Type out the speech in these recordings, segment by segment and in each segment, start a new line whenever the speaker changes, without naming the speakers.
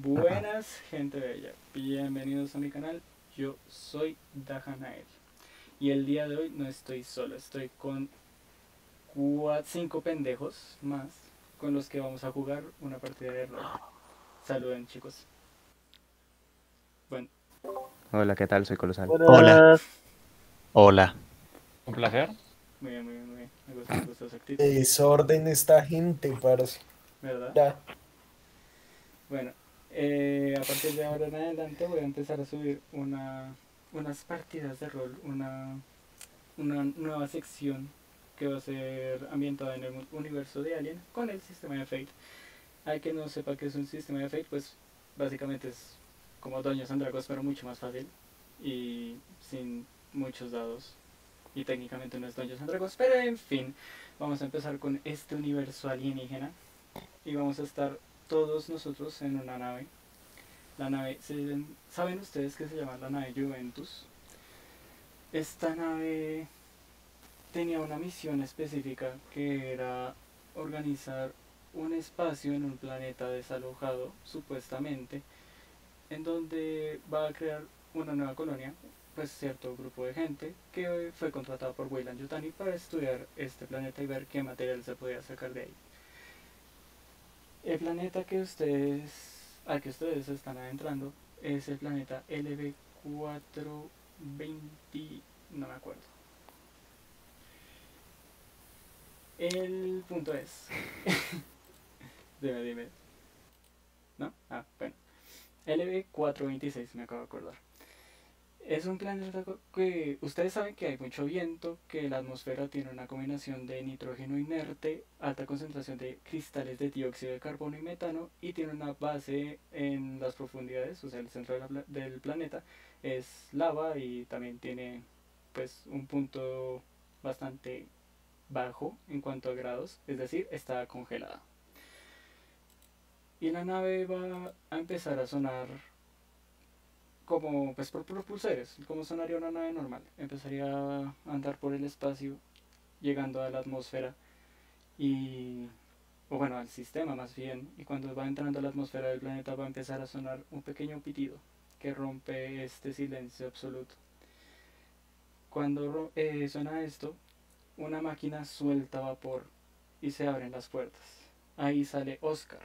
Buenas, gente bella. Bienvenidos a mi canal. Yo soy Dajanael. Y el día de hoy no estoy solo, estoy con cinco pendejos más con los que vamos a jugar una partida de rol. Saluden, chicos. Bueno.
Hola, ¿qué tal? Soy Colosal.
Hola.
Hola.
Un placer.
Muy bien, muy bien, muy bien. Me gusta, me gusta.
Desorden esta gente, parce.
¿Verdad?
Ya.
Bueno, eh, a partir de ahora en adelante voy a empezar a subir una, unas partidas de rol, una, una nueva sección que va a ser ambientada en el universo de Alien con el sistema de Fate. Hay que no sepa qué es un sistema de Fate, pues básicamente es como Doños and Dragons, pero mucho más fácil y sin muchos dados. Y técnicamente no es Doños and Dragons, pero en fin, vamos a empezar con este universo alienígena y vamos a estar todos nosotros en una nave. La nave, ¿se- ¿saben ustedes que se llama la nave Juventus? Esta nave tenía una misión específica que era organizar un espacio en un planeta desalojado, supuestamente, en donde va a crear una nueva colonia, pues cierto grupo de gente que fue contratado por Weyland Yutani para estudiar este planeta y ver qué material se podía sacar de ahí. El planeta que ustedes, al que ustedes están adentrando es el planeta LB420, no me acuerdo. El punto es, dime, dime, ¿no? Ah, bueno, LB426 me acabo de acordar. Es un planeta que ustedes saben que hay mucho viento, que la atmósfera tiene una combinación de nitrógeno inerte, alta concentración de cristales de dióxido de carbono y metano y tiene una base en las profundidades, o sea, el centro del planeta es lava y también tiene pues un punto bastante bajo en cuanto a grados, es decir, está congelada. Y la nave va a empezar a sonar como pues por propulsores, como sonaría una nave normal. Empezaría a andar por el espacio, llegando a la atmósfera y o bueno, al sistema más bien, y cuando va entrando a la atmósfera del planeta va a empezar a sonar un pequeño pitido que rompe este silencio absoluto. Cuando eh, suena esto, una máquina suelta vapor y se abren las puertas. Ahí sale Oscar.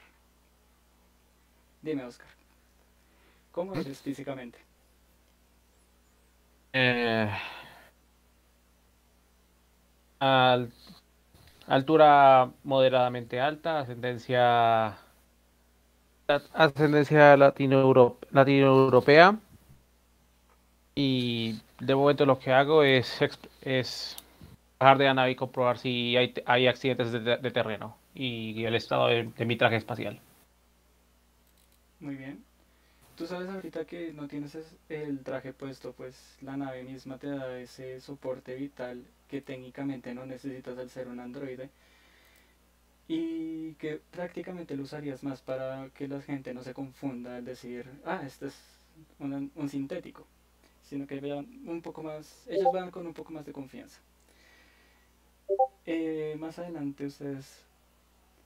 Dime, Oscar. ¿Cómo eres físicamente?
Eh, al- altura moderadamente alta, ascendencia ascendencia latino latinoeuropea y de momento lo que hago es es bajar de la nave y comprobar si hay, hay accidentes de, de terreno y el estado de, de mi traje espacial.
Muy bien. Tú sabes ahorita que no tienes es- el traje puesto, pues la nave misma te da ese soporte vital que técnicamente no necesitas al ser un androide y que prácticamente lo usarías más para que la gente no se confunda al decir, ah, este es un, un sintético, sino que vean un poco más, ellos van con un poco más de confianza. Eh, más adelante ustedes,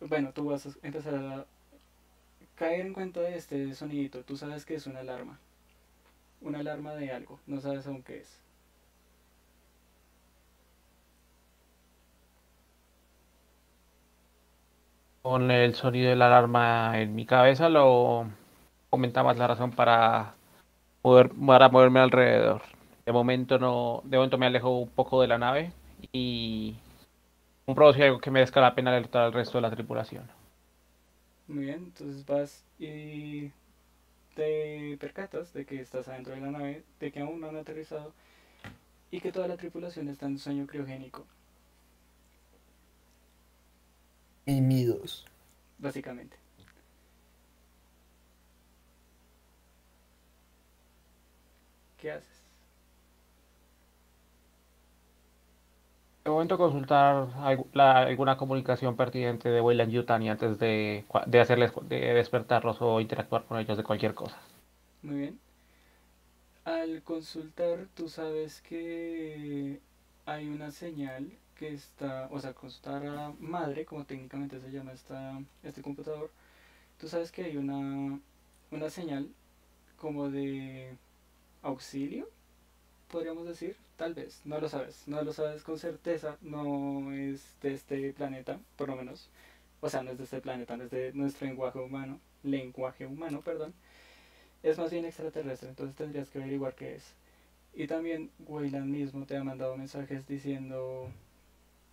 bueno, tú vas a empezar a caer en cuenta de este sonidito, tú sabes que es una alarma. Una alarma de algo, no sabes aún qué es.
Con el sonido de la alarma en mi cabeza lo comentaba la razón para poder para moverme alrededor. De momento no, de momento me alejo un poco de la nave y si hay algo que merezca la pena alertar al resto de la tripulación.
Muy bien, entonces vas y te percatas de que estás adentro de la nave, de que aún no han aterrizado y que toda la tripulación está en sueño criogénico,
Mimidos.
básicamente. ¿Qué haces?
De momento consultar alguna comunicación pertinente de Weyland Yutani antes de, de hacerles de despertarlos o interactuar con ellos de cualquier cosa.
Muy bien. Al consultar, tú sabes que hay una señal que está, o sea, consultar a madre, como técnicamente se llama esta, este computador, tú sabes que hay una una señal como de auxilio, podríamos decir, tal vez, no lo sabes, no lo sabes con certeza, no es de este planeta, por lo menos, o sea, no es de este planeta, no es de nuestro lenguaje humano, lenguaje humano, perdón, es más bien extraterrestre, entonces tendrías que averiguar qué es. Y también Weyland mismo te ha mandado mensajes diciendo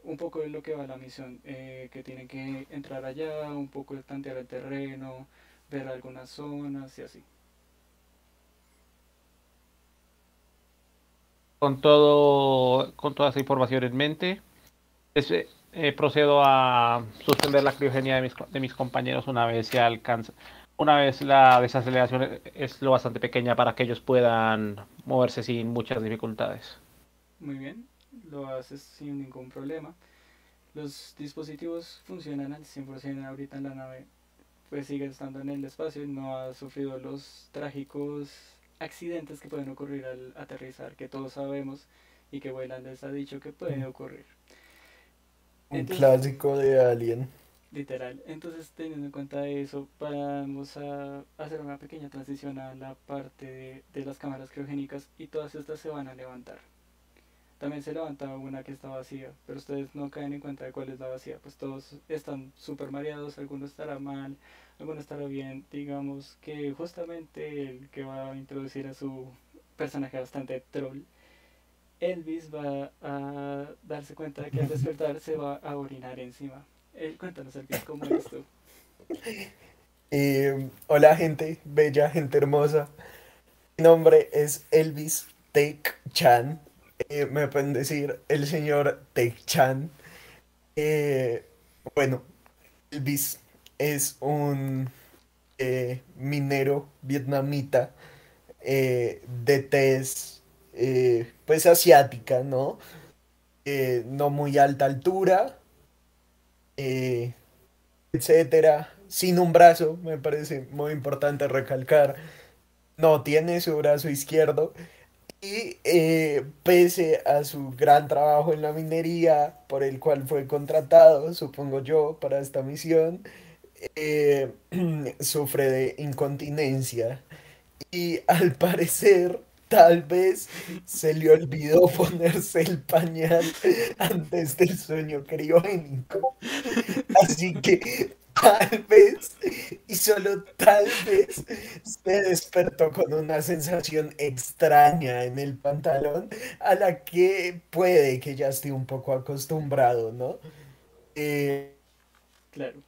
un poco de lo que va la misión, eh, que tienen que entrar allá, un poco de tantear el terreno, ver algunas zonas y así.
Con todo, con toda esa información en mente, es, eh, procedo a suspender la criogenia de mis, de mis compañeros una vez se alcanza, una vez la desaceleración es lo bastante pequeña para que ellos puedan moverse sin muchas dificultades.
Muy bien, lo haces sin ningún problema. Los dispositivos funcionan al 100% ahorita en la nave, pues sigue estando en el espacio y no ha sufrido los trágicos accidentes que pueden ocurrir al aterrizar, que todos sabemos y que Weyland les ha dicho que pueden ocurrir.
Un
Entonces-
clásico de Alien.
Literal. Entonces, teniendo en cuenta eso, vamos a hacer una pequeña transición a la parte de, de las cámaras criogénicas y todas estas se van a levantar. También se levanta una que está vacía, pero ustedes no caen en cuenta de cuál es la vacía, pues todos están súper mareados, alguno estará mal, alguno estará bien. Digamos que justamente el que va a introducir a su personaje bastante troll, Elvis va a darse cuenta de que al despertar se va a orinar encima. Eh, cuéntanos, Elvis, ¿cómo es esto?
Eh, hola gente, bella, gente hermosa. Mi nombre es Elvis Tech Chan. Eh, me pueden decir el señor Tech Chan. Eh, bueno, Elvis es un eh, minero vietnamita eh, de tez eh, pues asiática, ¿no? No muy alta altura, etcétera, sin un brazo, me parece muy importante recalcar, no tiene su brazo izquierdo y pese a su gran trabajo en la minería por el cual fue contratado, supongo yo, para esta misión, eh, sufre de incontinencia y al parecer tal vez se le olvidó ponerse el pañal antes del sueño criogénico. Así que tal vez, y solo tal vez, se despertó con una sensación extraña en el pantalón a la que puede que ya esté un poco acostumbrado, ¿no? Eh,
Claro.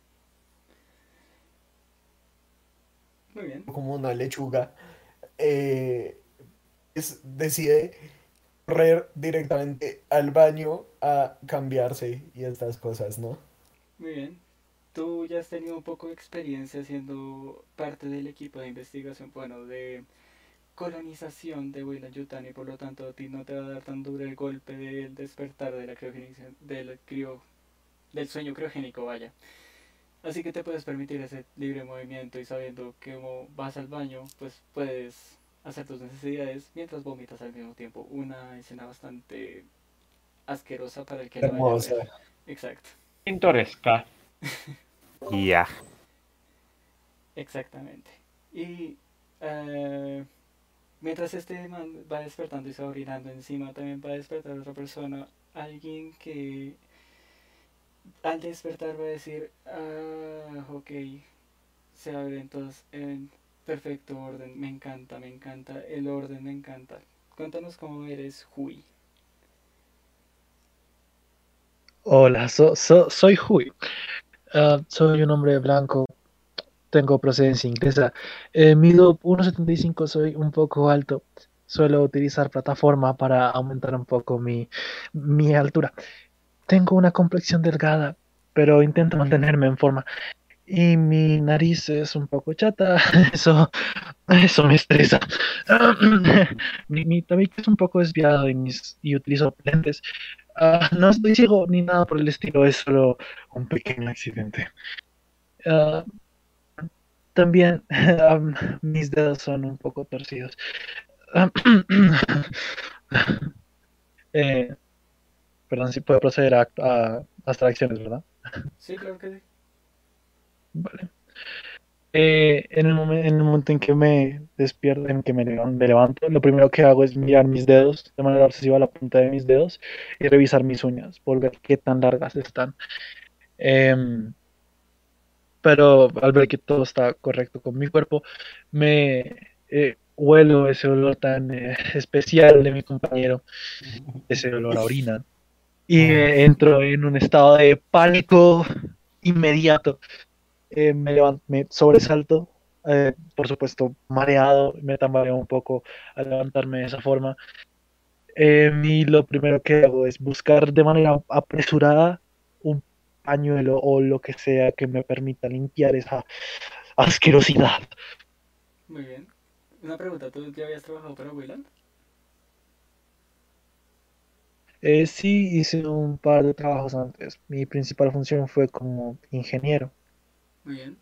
Muy bien.
como una lechuga, eh, es- decide correr directamente al baño a cambiarse y estas cosas, ¿no?
Muy bien. Tú ya has tenido un poco de experiencia siendo parte del equipo de investigación, bueno, de colonización de Weyland Yutani, por lo tanto a ti no te va a dar tan duro el golpe del despertar de la del crio, del sueño criogénico, vaya. Así que te puedes permitir ese libre movimiento y sabiendo que como vas al baño, pues puedes hacer tus necesidades mientras vomitas al mismo tiempo. Una escena bastante asquerosa para el que lo vaya a ver.
Hermosa.
Exacto.
Pintoresca.
Ya.
Exactamente. Y eh, mientras este man va despertando y se va orinando encima, también va a despertar otra persona, alguien que al despertar va a decir, ah, ok, se abren todos en perfecto orden, me encanta, me encanta, el orden me encanta. Cuéntanos cómo eres Hui.
Hola, so- so- soy Hui. Ah, soy un hombre blanco. Tengo procedencia inglesa. Eh, mido 1,75, soy un poco alto. Suelo utilizar plataforma para aumentar un poco mi, mi altura. Tengo una complexión delgada, pero intento mantenerme en forma. Y mi nariz es un poco chata. Eso, eso me estresa. Mi, mi tabique es un poco desviado y, mis, y utilizo lentes. Ah, no estoy ciego ni nada por el estilo, es solo un pequeño accidente. Ah, también am, mis dedos son un poco torcidos. Ah, eh, perdón, si puedo proceder a, a abstracciones, ¿verdad?
Sí, claro que sí.
Vale. Eh, en, el momen- en el momento en que me despierto, en que me levanto, lo primero que hago es mirar mis dedos de manera obsesiva la punta de mis dedos y revisar mis uñas por ver qué tan largas están. Em, pero al ver que todo está correcto con mi cuerpo, me eh, huelo ese olor tan eh, especial de mi compañero, ese olor a orina, y eh, entro en un estado de pánico inmediato. Eh, me levanto, me sobresalto, eh, por supuesto mareado, me tambaleo un poco al levantarme de esa forma. Eh, y lo primero que hago es buscar de manera apresurada un pañuelo o lo que sea que me permita limpiar esa asquerosidad.
Muy bien. Una pregunta, ¿tú ya habías trabajado para Wayland?
Eh, sí, hice un par de trabajos antes. Mi principal función fue como ingeniero.
Muy bien.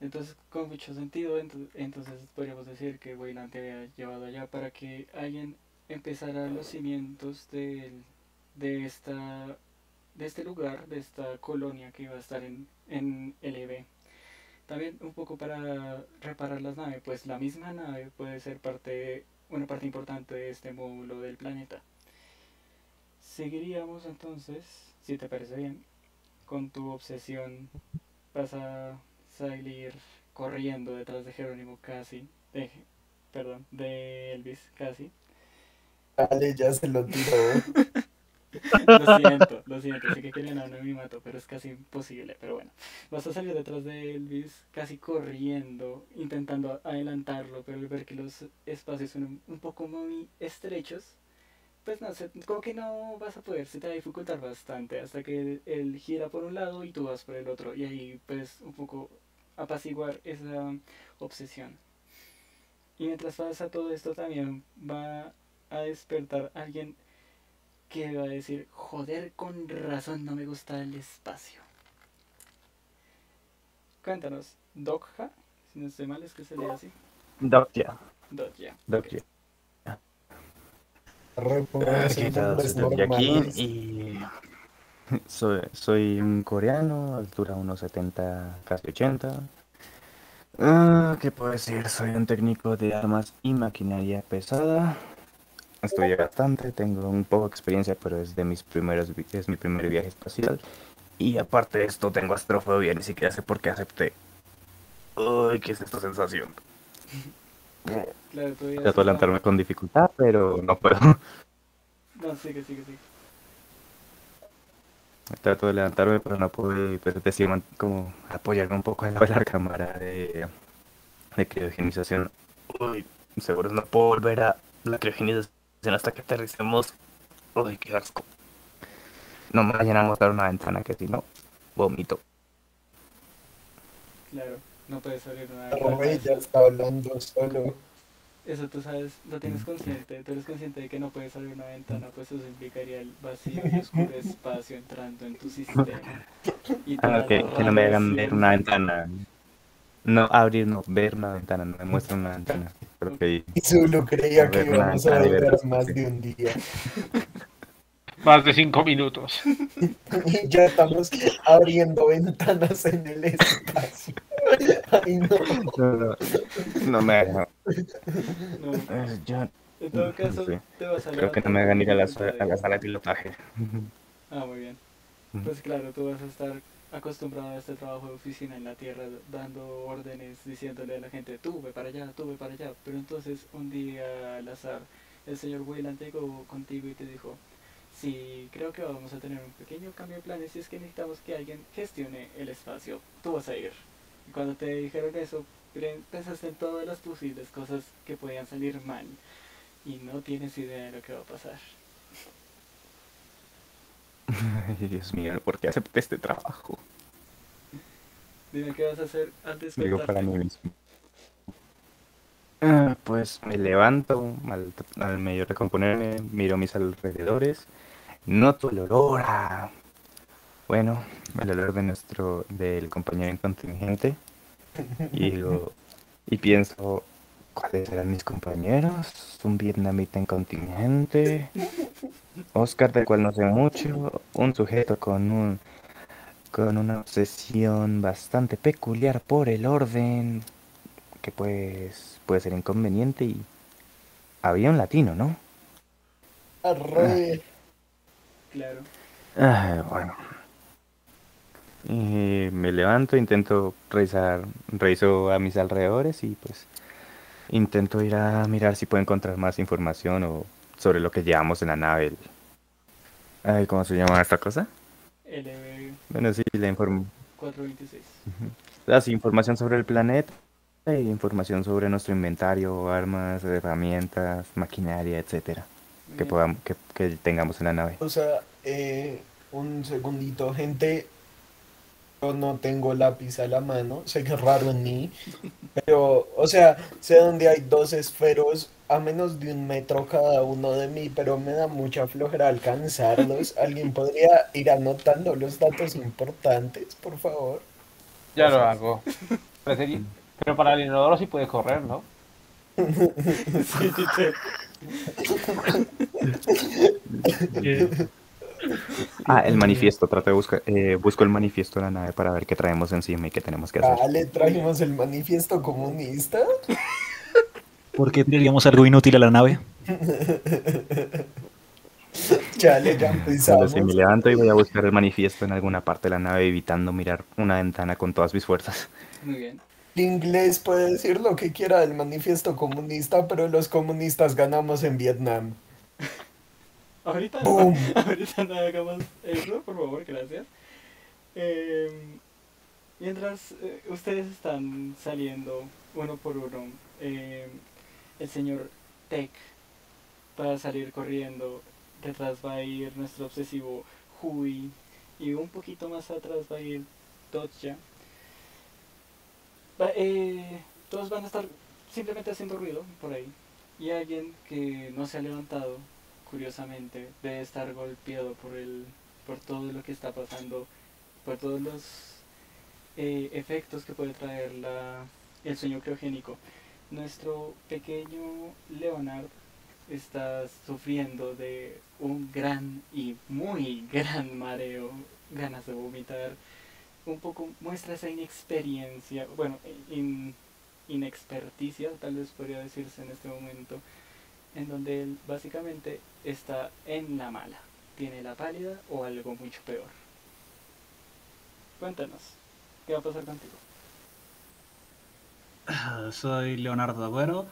Entonces, con mucho sentido, ento- entonces podríamos decir que Wayland te había llevado allá para que alguien empezara los cimientos del- de, esta, de este lugar, de esta colonia que iba a estar en, en LB. También un poco para reparar las naves, pues la misma nave puede ser parte, una parte importante de este módulo del planeta. Seguiríamos entonces, si te parece bien, con tu obsesión vas a salir corriendo detrás de Jerónimo casi, de, perdón, de Elvis casi.
Dale, ya se lo tiró.
Lo siento, lo siento, sé que querían anonimato, pero es casi imposible. Pero bueno, vas a salir detrás de Elvis casi corriendo, intentando adelantarlo, pero al ver que los espacios son un poco muy estrechos, pues no sé, como que no vas a poder, se te va a dificultar bastante hasta que él gira por un lado y tú vas por el otro, y ahí puedes un poco apaciguar esa obsesión. Y mientras pasa todo esto también va a despertar alguien que va a decir, joder, con razón no me gusta el espacio. Cuéntanos, Dokja, si no estoy mal es que se lee así.
Dokya.
Dokja.
Dokya.
Repongamos
¿Qué
en
tal?
nombres
Soy
normales.
y soy, soy un coreano, altura unos 70, casi 80. Ah, ¿Qué puedo decir? Soy un técnico de armas y maquinaria pesada. Estudié bastante, tengo un poco de experiencia, pero es de mis primeros, es mi primer viaje espacial. Y aparte de esto, tengo astrofobia, ni siquiera sé por qué acepté. Uy, ¿qué es esta sensación?
Claro,
Trato de adelantarme con dificultad, pero no puedo.
No, sigue, sigue, sigue.
Trato de levantarme, pero no puedo, pero man- como apoyarme un poco en la, la cámara de, de criogenización. Uy, seguro no puedo volver a la criogenización hasta que aterricemos. Uy, qué asco. No me vayan a mostrar una ventana que si no, vomito.
Claro, no puedes abrir una
Rubén ya está hablando solo.
Eso tú sabes, lo tienes consciente, tú eres consciente de que no puedes abrir una ventana, pues eso implicaría el vacío y oscuro espacio entrando en tu sistema. Y
Ah,
toda
que, no me hagan ver una ventana. No, abrir, no, ver una ventana, no me muestran una ventana. Creo que
Y solo creía que íbamos a durar más de un día.
Más de cinco minutos.
Y ya estamos abriendo ventanas en el espacio. Ay, no.
no, no, no me hagan.
No,
eh, yo
en todo caso,
Sí.
te vas a
creo que no me hagan ir a la, a la sala de pilotaje.
Ah, muy bien. Pues claro, tú vas a estar acostumbrado a este trabajo de oficina en la Tierra, dando órdenes, diciéndole a la gente, tú ve para allá, tú ve para allá. Pero entonces un día al azar, el señor Wayland llegó contigo y te dijo, sí, creo que vamos a tener un pequeño cambio de planes y es que necesitamos que alguien gestione el espacio. Tú vas a ir. Cuando te dijeron eso, pensaste en todas las posibles cosas que podían salir mal y no tienes idea de lo que va a pasar.
Ay, Dios mío, ¿por qué acepté este trabajo?
Dime qué vas a hacer antes de
Digo para mí mismo. Ah, pues me levanto al, al medio recomponerme, miro mis alrededores, noto el olor a... Bueno, el olor de nuestro, del compañero en contingente. Y digo, y pienso, ¿cuáles eran mis compañeros? Un vietnamita en contingente, Oscar del cual no sé mucho, un sujeto con un con una obsesión bastante peculiar por el orden, que pues puede ser inconveniente y había un latino, ¿no?
Arre.
Claro.
Ah, bueno. Eh, me levanto, intento revisar, reviso a mis alrededores y pues intento ir a mirar si puedo encontrar más información o sobre lo que llevamos en la nave. el- Ay, ¿cómo se llama esta cosa?
LB
Bueno, sí, la inform-
426.
ah, sí, información sobre el planeta e información sobre nuestro inventario, armas, herramientas, maquinaria, etcétera, que podamos, que, que tengamos en la nave.
O sea, eh, un segundito, gente. Yo no tengo lápiz a la mano, sé que es raro en mí, pero, o sea, sé dónde hay dos esferos a menos de un metro cada uno de mí, pero me da mucha flojera alcanzarlos. ¿Alguien podría ir anotando los datos importantes, por favor?
Ya lo hago. Pero para el inodoro sí puede correr, ¿no?
Sí, teacher.
Eh,
Ah, el manifiesto, trato de buscar, eh, busco el manifiesto de la nave para ver qué traemos encima y qué tenemos que hacer.
Ah, le trajimos el manifiesto comunista.
¿Por qué tendríamos algo inútil a la nave?
Chale, ya
Solo
empezamos.
si me levanto y voy a buscar el manifiesto en alguna parte de la nave evitando mirar una ventana con todas mis fuerzas.
Muy bien.
El inglés puede decir lo que quiera del manifiesto comunista, pero los comunistas ganamos en Vietnam.
Ahorita,
¡Boom!
ahorita no hagamos eso, por favor, gracias. Eh, mientras eh, ustedes están saliendo uno por uno, eh, el señor Tech va a salir corriendo. Detrás va a ir nuestro obsesivo Hui. Y un poquito más atrás va a ir Dodja. Va- eh, todos van a estar simplemente haciendo ruido por ahí. Y alguien que no se ha levantado curiosamente, debe estar golpeado por el por todo lo que está pasando, por todos los eh, efectos que puede traer la, el sueño criogénico. Nuestro pequeño Leonard está sufriendo de un gran y muy gran mareo, ganas de vomitar. Un poco muestra esa inexperiencia, bueno, in- inexperticia, tal vez podría decirse en este momento, en donde él básicamente está en la mala. Tiene la pálida o algo mucho peor. Cuéntanos, ¿qué va a pasar contigo?
Ah, Soy Leonardo Agüero,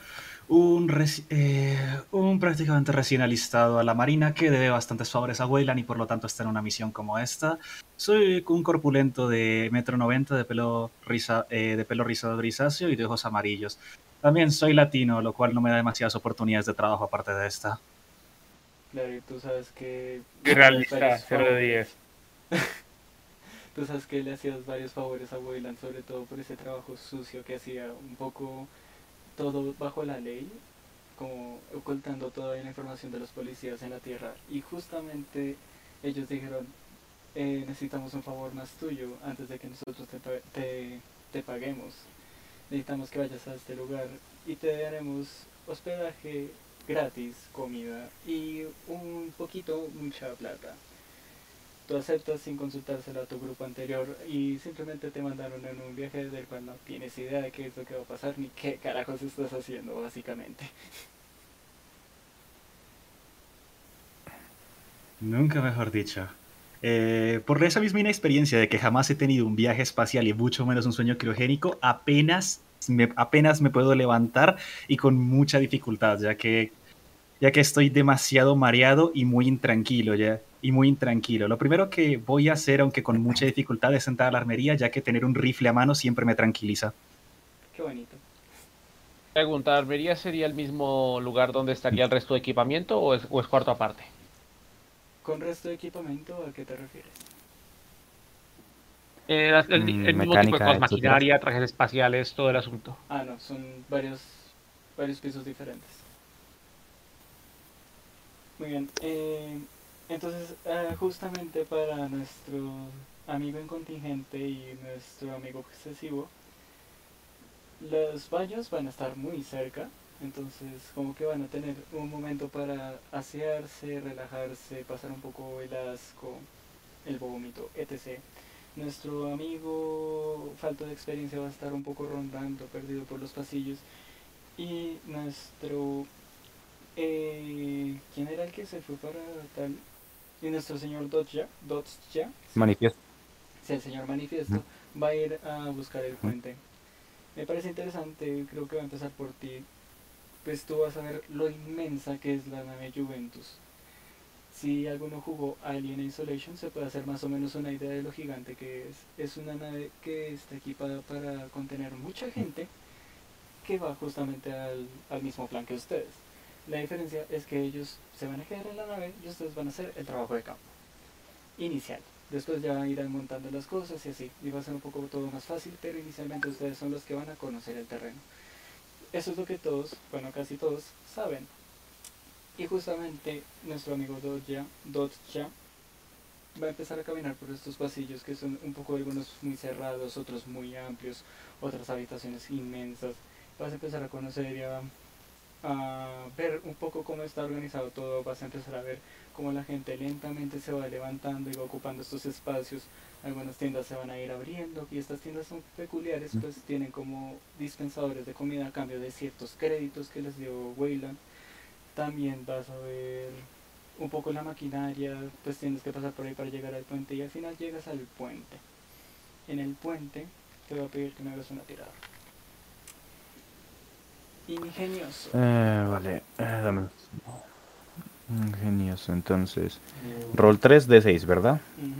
un, eh, un prácticamente recién alistado a la Marina que debe bastantes favores a Weyland y por lo tanto está en una misión como esta. Soy un corpulento de metro noventa de pelo, risa, eh, de pelo rizado grisáceo y de ojos amarillos. También soy latino, lo cual no me da demasiadas oportunidades de trabajo aparte de esta.
Claro, y tú sabes que...
Realista,
varios
0 de
favores-
10.
Tú sabes que le hacías varios favores a Weyland, sobre todo por ese trabajo sucio que hacía, un poco todo bajo la ley, como ocultando toda la información de los policías en la tierra. Y justamente ellos dijeron, eh, necesitamos un favor más tuyo antes de que nosotros te, te, te paguemos. Necesitamos que vayas a este lugar y te daremos hospedaje gratis, comida y un poquito, mucha plata. Tú aceptas sin consultárselo a tu grupo anterior y simplemente te mandaron en un viaje del cual no tienes idea de qué es lo que va a pasar ni qué carajos estás haciendo, básicamente.
Nunca mejor dicho. Eh, por esa misma inexperiencia de que jamás he tenido un viaje espacial y mucho menos un sueño criogénico, apenas me, apenas me puedo levantar y con mucha dificultad, ya que, ya que estoy demasiado mareado y muy intranquilo ya. Y muy intranquilo. Lo primero que voy a hacer, aunque con mucha dificultad, es entrar a la armería, ya que tener un rifle a mano siempre me tranquiliza.
Qué bonito.
Pregunta, ¿Armería sería el mismo lugar donde estaría el resto de equipamiento o es, o es cuarto aparte?
¿Con resto de equipamiento a qué te refieres?
Eh, el, el
Mm,
mismo tipo de
mecánica,
cosas, maquinaria, trajes espaciales, todo el asunto.
Ah, no, son varios, varios pisos diferentes. Muy bien. eh, entonces, ah, justamente para nuestro amigo en contingente y nuestro amigo obsesivo, los baños van a estar muy cerca. Entonces, como que van a tener un momento para asearse, relajarse, pasar un poco el asco, el vómito, etc. Nuestro amigo, falta de experiencia, va a estar un poco rondando, perdido por los pasillos. Y nuestro... Eh, ¿Quién era el que se fue para tal? Y nuestro señor Dodja, Dodja,
Manifiesto.
Sí, el señor Manifiesto va a ir a buscar el puente. Me parece interesante, creo que va a empezar por ti. Pues tú vas a ver lo inmensa que es la nave Juventus. Si alguno jugó Alien Isolation, se puede hacer más o menos una idea de lo gigante que es. Es una nave que está equipada para contener mucha gente que va justamente al, al mismo plan que ustedes. La diferencia es que ellos se van a quedar en la nave y ustedes van a hacer el trabajo de campo inicial. Después ya irán montando las cosas y así. Y va a ser un poco todo más fácil, pero inicialmente ustedes son los que van a conocer el terreno. Eso es lo que todos, bueno, casi todos, saben. Y justamente nuestro amigo Dodja, Dodja va a empezar a caminar por estos pasillos que son un poco algunos muy cerrados, otros muy amplios, otras habitaciones inmensas. Vas a empezar a conocer y a, a ver un poco cómo está organizado todo, vas a empezar a ver cómo la gente lentamente se va levantando y va ocupando estos espacios. Algunas tiendas se van a ir abriendo y estas tiendas son peculiares, pues tienen como dispensadores de comida a cambio de ciertos créditos que les dio Wayland. También vas a ver un poco la maquinaria, pues tienes que pasar por ahí para llegar al puente y al final llegas al puente. En el puente te voy a pedir que me hagas una tirada. Ingenioso.
Eh, vale, eh, dame. Ingenioso, entonces. Roll 3 de 6, ¿verdad?
Ujú.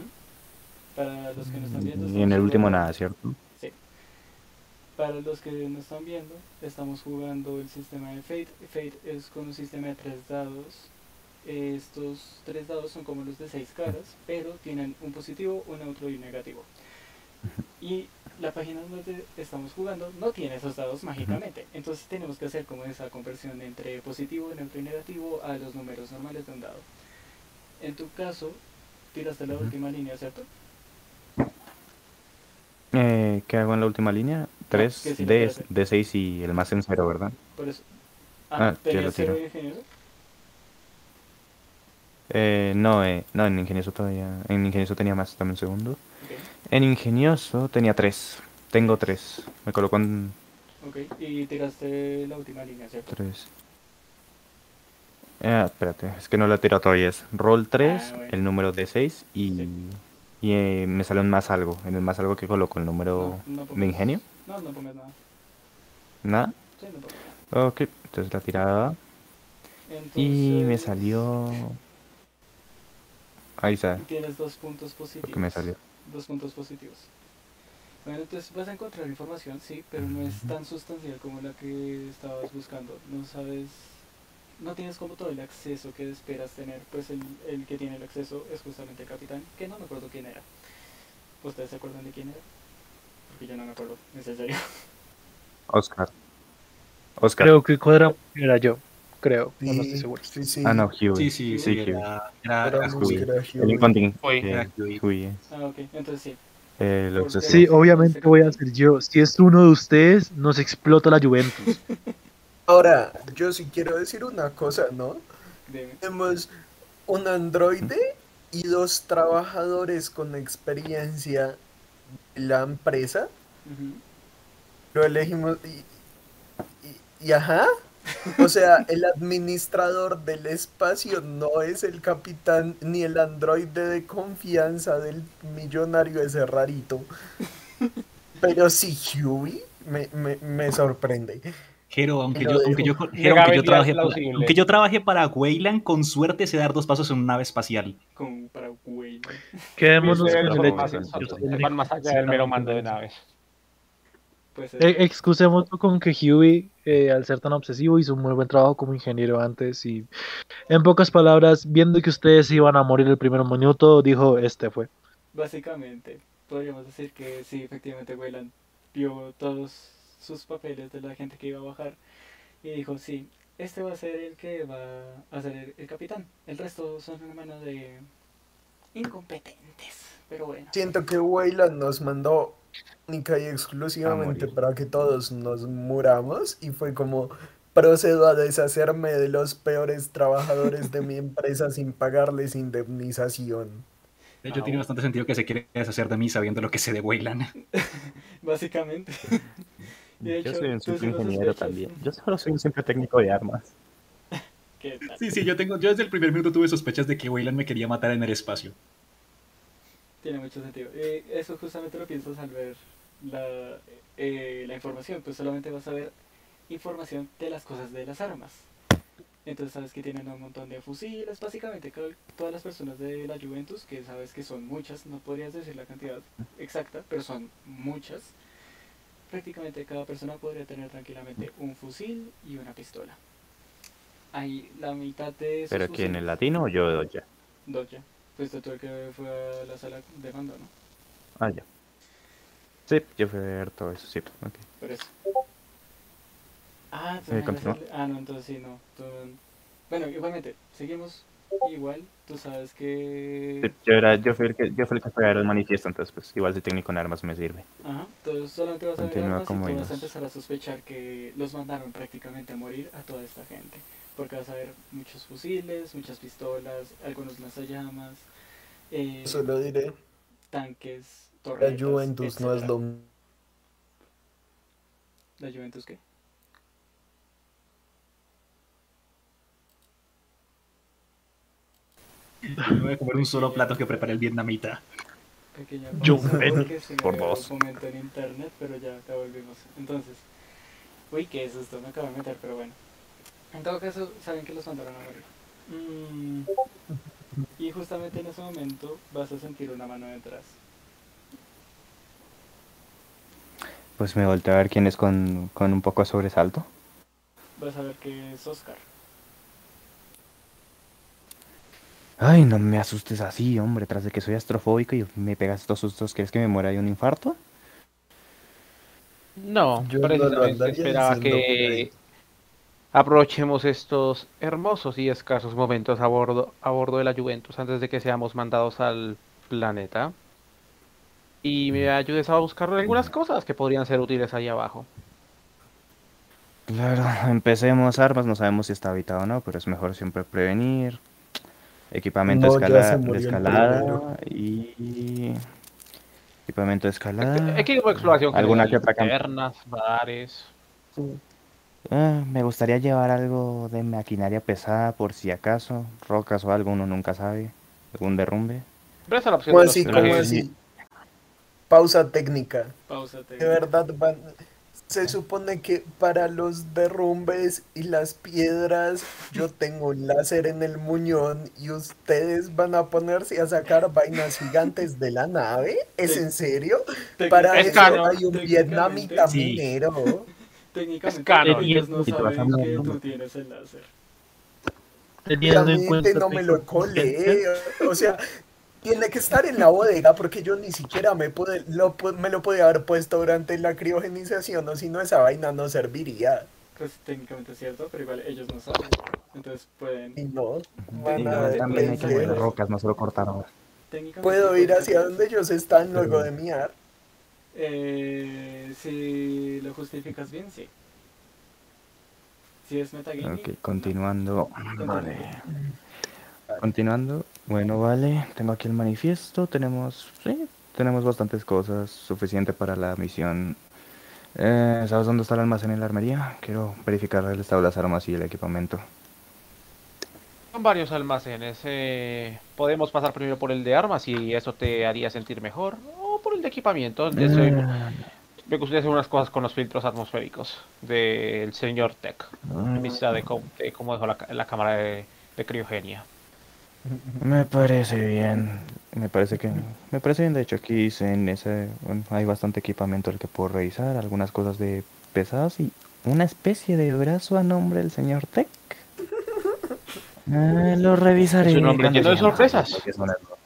Para los que no están viendo.
Y en el último
jugando-
nada, ¿cierto?
Sí. Para los que no están viendo, estamos jugando el sistema de Fate. Fate es con un sistema de tres dados. Estos tres dados son como los de seis caras, pero tienen un positivo, un neutro y un negativo. Y la página donde estamos jugando no tiene esos dados mágicamente. Entonces tenemos que hacer como esa conversión entre positivo, neutro y negativo a los números normales de un dado. En tu caso, tiraste la última línea, ¿cierto?
Eh, ¿Qué hago en la última línea? 3
que sí,
de, de 6 y el más en 0, ¿verdad?
Por eso.
Ah,
Ah, ¿tenías
lo
cero
tiro.
de ingenioso?
Eh, no, eh, no, en ingenioso todavía. En ingenioso tenía más, dame un segundo. En ingenioso tenía 3. Tengo 3. Me coloco en
Ok, y tiraste la última línea, ¿cierto?
3. Ah, espérate, es que no lo he tirado todavía. Es roll 3,
Ah, bueno.
el número de 6 y,
Sí.
y eh, me sale un más algo. En el más algo que coloco el número
No, no
de ingenio.
No, no pongas nada.
Nada.
Sí, no pongas nada.
Ok, entonces la tirada.
Entonces,
Y me salió. Ahí está.
Tienes dos puntos positivos.
Lo que me salió.
Dos puntos positivos. Bueno, entonces vas a encontrar información, sí, pero no es tan sustancial como la que estabas buscando. No sabes, no tienes como todo el acceso que esperas tener. Pues el, el que tiene el acceso es justamente el capitán, que no me acuerdo quién era. ¿Ustedes se acuerdan de quién era? Porque yo no me acuerdo, en serio.
Oscar. Oscar.
Creo que cuadra era yo. Creo, no, no estoy
Sí,
seguro.
sí, sí.
Ah, no, Huey.
Sí, sí, sí.
Huey.
Era, era,
Era
era Huey.
era
El
Huey.
Huey.
Huey, eh.
Ah, ok, entonces sí.
Eh, lo obsesivo.
Sí, obviamente voy a hacer yo. Si es uno de ustedes, nos explota la Juventus.
Ahora, yo sí quiero decir una cosa, ¿no?
Dime.
Tenemos un androide y dos trabajadores con experiencia de la empresa.
Ujú.
Lo elegimos y, y, y ajá. O sea, el administrador del espacio no es el capitán ni el androide de confianza del millonario ese rarito. Pero sí, Huey me, me, me sorprende.
Jero, aunque yo, aunque yo, Jero, aunque yo trabajé para, aunque yo trabajé para Weyland, con suerte sé dar dos pasos en una nave espacial.
Como para Wayne.
Quedémonos con el
más allá del mero mando de naves.
Pues
Eh, excusemos con que Huey, eh, al ser tan obsesivo, hizo un muy buen trabajo como ingeniero antes y, en pocas palabras, viendo que ustedes iban a morir el primer minuto, dijo, este fue.
Básicamente, podríamos decir que sí, efectivamente Wayland vio todos sus papeles de la gente que iba a bajar y dijo, sí, este va a ser el que va a ser el, el capitán. El resto son hermanos de incompetentes, pero bueno.
Siento que Weyland nos mandó única y exclusivamente para que todos nos muramos y fue como procedo a deshacerme de los peores trabajadores de mi empresa sin pagarles indemnización.
De hecho,
Ah,
tiene bastante sentido que se quiere deshacer de mí sabiendo lo que sé de Weyland.
Básicamente.
Yo
hecho,
soy un simple ingeniero también. Yo solo soy un simple técnico de armas.
¿Qué tal?
Sí, sí, yo tengo, yo desde el primer minuto tuve sospechas de que Weyland me quería matar en el espacio.
Tiene mucho sentido. Eso justamente lo piensas al ver la, eh, la información, pues solamente vas a ver información de las cosas de las armas. Entonces sabes que tienen un montón de fusiles, básicamente ca- todas las personas de la Juventus, que sabes que son muchas, no podrías decir la cantidad exacta, pero son muchas. Prácticamente cada persona podría tener tranquilamente un fusil y una pistola. Ahí la mitad de
¿Pero quién, el latino o yo, ya?
Doja. Fuiste tú el que fue a la sala de mando, ¿no?
Ah, ya. Sí, yo fui a ver todo eso, sí.
Por eso. Ah,
continúa.
el- Ah, no, entonces sí, no. tú- Bueno, igualmente, seguimos igual. Tú sabes
Sí,
que...
yo, era, yo, fui el que, yo fui el que fue a el manifiesto, entonces pues igual de técnico en armas me sirve.
Ajá, entonces solamente vas a ver armas y tú vas a empezar a sospechar que los mandaron prácticamente a morir a toda esta gente. Porque vas a ver muchos fusiles, muchas pistolas, algunos lanzallamas, eh,
Solo diré,
tanques,
la
torretas,
Juventus no es
etcétera.
lo
¿La Juventus qué?
Me voy a comer un solo plato que prepara el vietnamita.
Pequeña
por dos.
un momento en internet, pero ya, ya volvimos. Entonces, uy, qué susto me acabo de meter, pero bueno. En todo caso, saben que los mandaron a morir. Mm, y justamente en ese momento vas a sentir una mano detrás.
Pues me volteé a ver quién es con, con un poco de sobresalto.
Vas a ver que es Oscar.
Ay, no me asustes así, hombre, tras de que soy astrofóbico y me pegas estos sustos, ¿quieres que me muera de un infarto?
No,
Yo no lo
precisamente esperaba que aprovechemos estos hermosos y escasos momentos a bordo, a bordo de la Juventus antes de que seamos mandados al planeta. Y me ayudes a buscar algunas cosas que podrían ser útiles ahí abajo.
Claro, empecemos armas, no sabemos si está habitado o no, pero es mejor siempre prevenir. Equipamiento
No,
de, escala- escalada y... Equipamiento de escalada.
Equipo de exploración
¿Alguna que otra cam-
linternas, radares.
Ah, me gustaría llevar algo de maquinaria pesada por si acaso, rocas o algo, uno nunca sabe. Algún derrumbe.
Pero esa es la opción
¿Cómo
de los
así? Pausa técnica. De verdad, van... se supone que para los derrumbes y las piedras yo tengo un láser en el muñón y ustedes van a ponerse a sacar vainas gigantes de la nave. ¿Es en serio? Para
Es
eso hay un vietnamita
Sí.
Técnicamente,
Es
ellos no saben que tú tienes el láser.
Teniendo en cuenta
Realmente no me lo colé.
conciencia,
O sea, tiene que estar en la bodega porque yo ni siquiera me, pude, lo, me lo podía haber puesto durante la criogenización o si no esa vaina no serviría.
Pues técnicamente es cierto, pero igual ellos no saben. Entonces pueden...
Y no,
Y
van a
también hay que mover rocas, no solo cortar
Puedo ir hacia donde ellos están luego de miar.
Eh, si lo justificas bien, sí. Si es metagaming.
Ok, continuando. Vale. Continuando. Bueno, vale. Tengo aquí el manifiesto. Tenemos, sí, tenemos bastantes cosas. Suficiente para la misión. Eh, ¿Sabes dónde está el almacén en la armería? Quiero verificar el estado de las armas y el equipamiento.
Son varios almacenes. eh, podemos pasar primero por el de armas y eso te haría sentir mejor. De equipamiento.
Eh,
me gustaría hacer unas cosas con los filtros atmosféricos del señor Tech. En vista de cómo, de cómo dejó la, la cámara de, de criogenia.
Me parece bien. Me parece que me parece bien. De hecho, aquí en ese bueno, hay bastante equipamiento el que puedo revisar, algunas cosas de pesadas y una especie de brazo a nombre del señor Tech. Ah, lo revisaré.
Es un hombre lleno de sorpresas.
Puede que sea un error.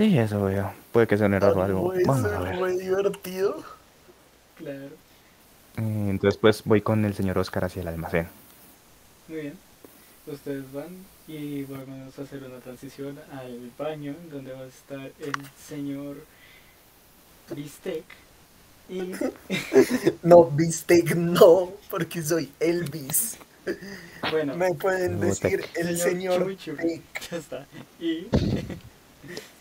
Sí, eso veo. Puede que sea un error o algo.
Puede
Vamos a
ser
ver.
muy divertido.
Claro.
Eh, Entonces, pues voy con el señor Oscar hacia el almacén.
Muy bien. Ustedes van y vamos a hacer una transición al baño donde va a estar el señor Bistec. Y
No, bistec no, porque soy Elvis.
bueno,
Me pueden decir el
Señor
señor. Tec.
ya está. Y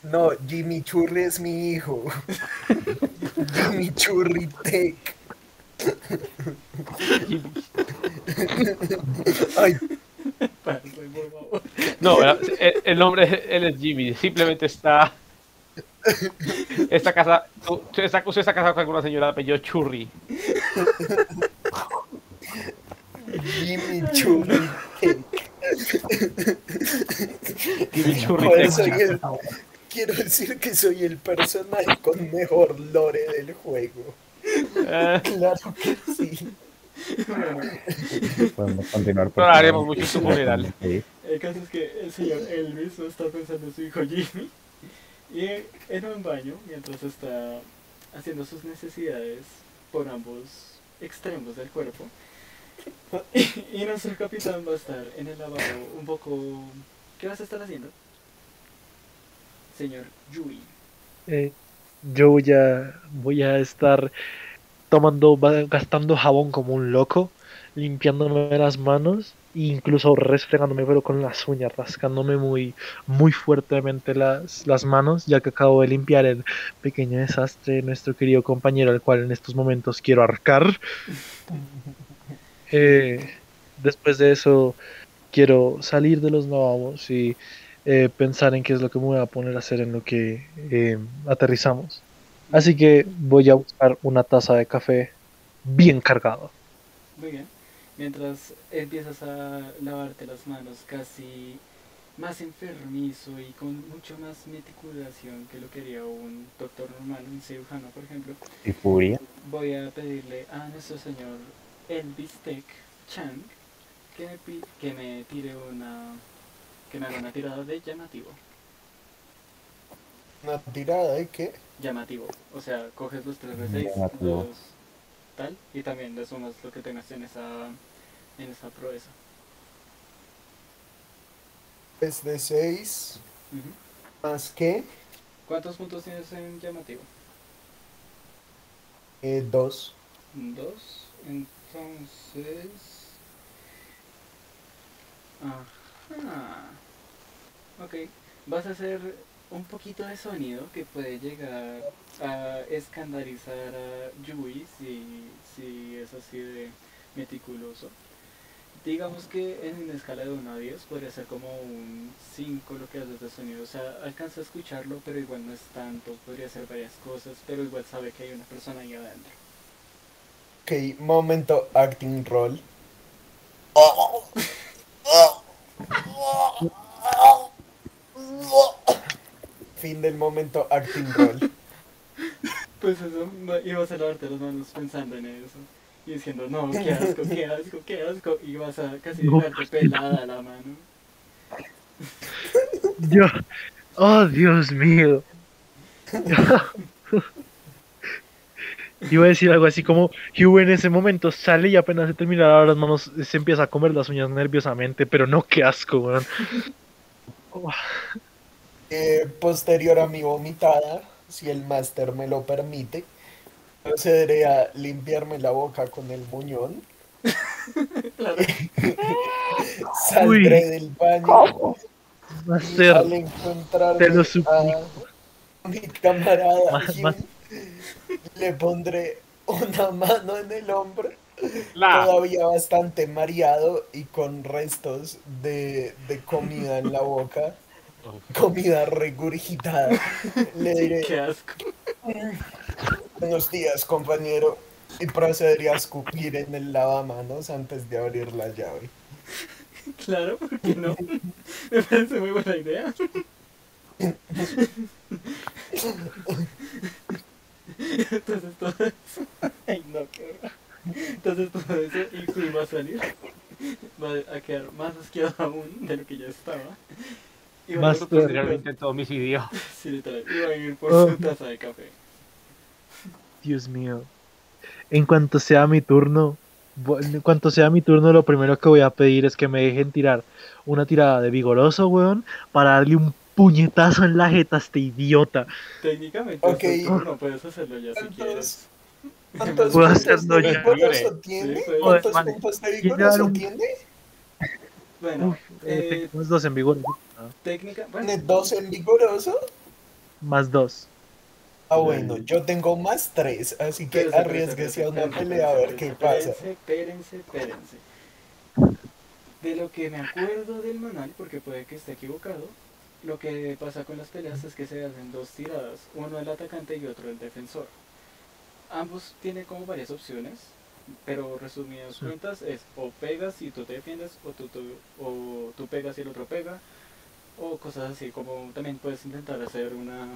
No, Jimmy Churri es mi hijo. Jimmy Churri Tech. Ay.
No, el, nombre, él es Jimmy, simplemente está... Esta casa, tú- usted está, usted está casado con alguna señora de apellido Churri.
Jimmy Churri Tech. El- quiero decir que soy el personaje con mejor lore del juego.
Eh,
Claro que sí.
Podemos continuar.
No
por
haremos
favor.
mucho su funeral.
Sí.
El caso es que el señor Elvis no está pensando en su hijo Jimmy. Y en un baño, mientras está haciendo sus necesidades por ambos extremos del cuerpo. Y, y nuestro capitán va a estar en el lavabo un poco... ¿Qué vas a estar haciendo? Señor Yui.
Eh, yo voy a, voy a estar tomando, gastando jabón como un loco, limpiándome las manos e incluso resfregándome pero con las uñas, rascándome muy, muy fuertemente las, las manos, ya que acabo de limpiar el pequeño desastre de nuestro querido compañero, al cual en estos momentos quiero arcar. Eh, después de eso, quiero salir de los lavabos y eh, pensar en qué es lo que me voy a poner a hacer en lo que eh, aterrizamos. Así que voy a buscar una taza de café bien cargada.
Muy bien. Mientras empiezas a lavarte las manos casi más enfermizo y con mucho más meticulación que lo quería un doctor normal, un cirujano, por ejemplo,
Y furia.
voy a pedirle a nuestro señor Elvis Tech Chang que me, que me tire una que me haga una tirada de llamativo.
Una tirada de qué?
Llamativo. O sea, coges los 3 de 6,
Llamativo.
los tal, y también le sumas lo que tengas en esa en esa proeza.
Es de 6
Ujú.
más que
¿Cuántos puntos tienes en llamativo?
2.
Dos. Entonces. Ajá. Ok. Vas a hacer un poquito de sonido que puede llegar a escandalizar a Yui si, si es así de meticuloso. Digamos que en una escala de 1 a 10 podría ser como un 5 lo que haces de sonido. O sea, alcanza a escucharlo, pero igual no es tanto. Podría ser varias cosas, pero igual sabe que hay una persona ahí adentro.
Ok, momento acting roll. Fin del momento acting roll.
Pues eso, ibas a lavarte las manos pensando en eso. Y diciendo, no, qué asco, qué asco, qué asco. Y vas a casi dejarte pelada la mano.
Yo, oh Dios mío. Iba a decir algo así como Hugh en ese momento sale y apenas se termina de lavar las manos se empieza a comer las uñas nerviosamente, pero no, qué asco, weón. Oh,
Eh, posterior a mi vomitada, si el máster me lo permite, procederé a limpiarme la boca con el muñón.
Claro.
Saldré del baño y
Master,
al encontrarme
te lo suplico.
a mi camarada
más-
le pondré una mano en el hombro,
La.
todavía bastante mareado y con restos de, de comida en la boca, comida regurgitada. Le diré,
Qué asco.
buenos días compañero, y procederé a escupir en el lavamanos antes de abrir la llave.
Claro, ¿por qué no? Me parece muy buena idea. Entonces todo eso. Ay, no, qué. Entonces todo eso va a salir. Va a quedar más asqueado aún de lo que ya estaba. Y va a
Más
taza-
intento homicidio.
Sí, literal. Y va a ir por
Oh.
su taza de café.
Dios mío. En cuanto sea mi turno, en cuanto sea mi turno, lo primero que voy a pedir es que me dejen tirar una tirada de vigoroso, weón, para darle un puñetazo en la jeta este idiota.
Técnicamente,
Ok.
es tu turno, puedes hacerlo ya si quieres.
¿Cuántos,
Puedo
puntos
hacerlo
de
ya.
vigoroso tiene?
Pues.
¿Cuántos puntos de
un-
tiene?
Bueno,
eh,
eh,
tengo dos en vigor.
técnica. Bueno,
¿Tiene dos en vigoroso?
Más dos.
Ah, bueno, yo tengo más tres, así que arriesguese a una pelea a ver qué pasa.
Espérense, espérense, espérense. De lo que me acuerdo del manual, porque puede que esté equivocado, lo que pasa con las peleas es que se hacen dos tiradas, uno el atacante y otro el defensor. Ambos tienen como varias opciones, pero resumidas cuentas es o pegas y tú te defiendes, o tú, tú- o tú pegas y el otro pega, o cosas así, como también puedes intentar hacer una,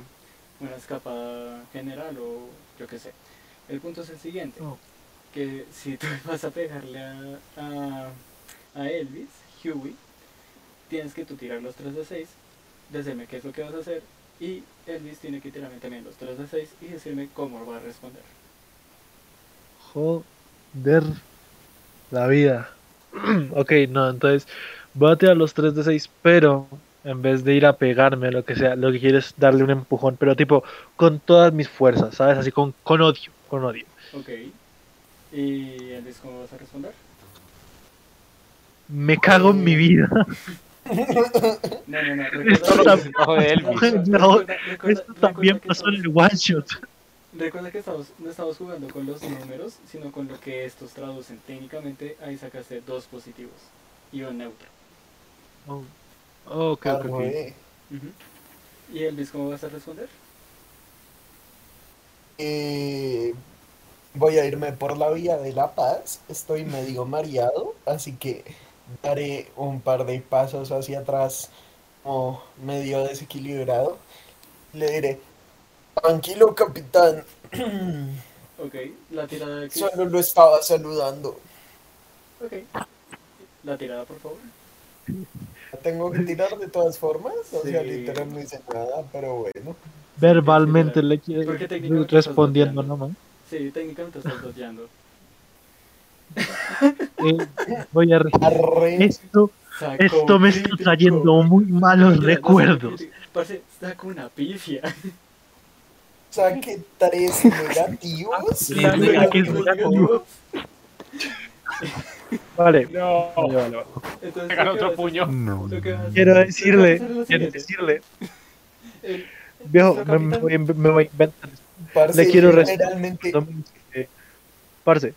una escapada general o yo qué sé. El punto es el siguiente,
Oh.
que si tú vas a pegarle a, a, a Elvis, Huey, tienes que tú tirar los 3 de 6, decirme qué es lo que vas a hacer, y Elvis tiene que tirarme también los 3 de 6 y decirme cómo va a responder.
Joder. La vida. ok, no, entonces voy a tirar los 3 de 6, pero en vez de ir a pegarme, lo que sea, lo que quiero es darle un empujón, pero tipo con todas mis fuerzas, ¿sabes? Así con, con odio, con odio.
Ok. ¿Y Elvis cómo vas a responder?
Me cago en mi vida.
No, no, no.
Esto
Recuerda,
Esto también pasó en el one shot.
Recuerda que estamos, no estamos jugando con los números, sino con lo que estos traducen. Técnicamente ahí sacaste dos positivos y un neutro.
Oh. Ok,
Ah,
ok.
¿Y Elvis cómo vas a responder?
Eh, voy a irme por la vía de la paz. Estoy medio mareado, así que daré un par de pasos hacia atrás, como medio desequilibrado. Le diré, tranquilo capitán,
Ok, la tirada que...
solo lo estaba saludando.
Ok. La tirada, por favor.
Tengo que tirar de todas formas, o sea,
Sí.
literal no hice nada, pero bueno.
Verbalmente le
Porque
quiero respondiendo nomás.
Sí, técnicamente estás dodgeando.
Eh, voy a
Arre,
esto,
Sacó
esto me está
crítico.
trayendo muy malos
Mira,
recuerdos.
Parce, saca una pifia.
saqué tres negativos.
Sí, mira que es negativo. Vale,
No.
vale, vale.
Entonces,
otro puño.
No.
Quiero decirle, quiero decirle,
El-
viejo, me, voy, a- me voy a inventar.
Parce,
Le quiero Parce,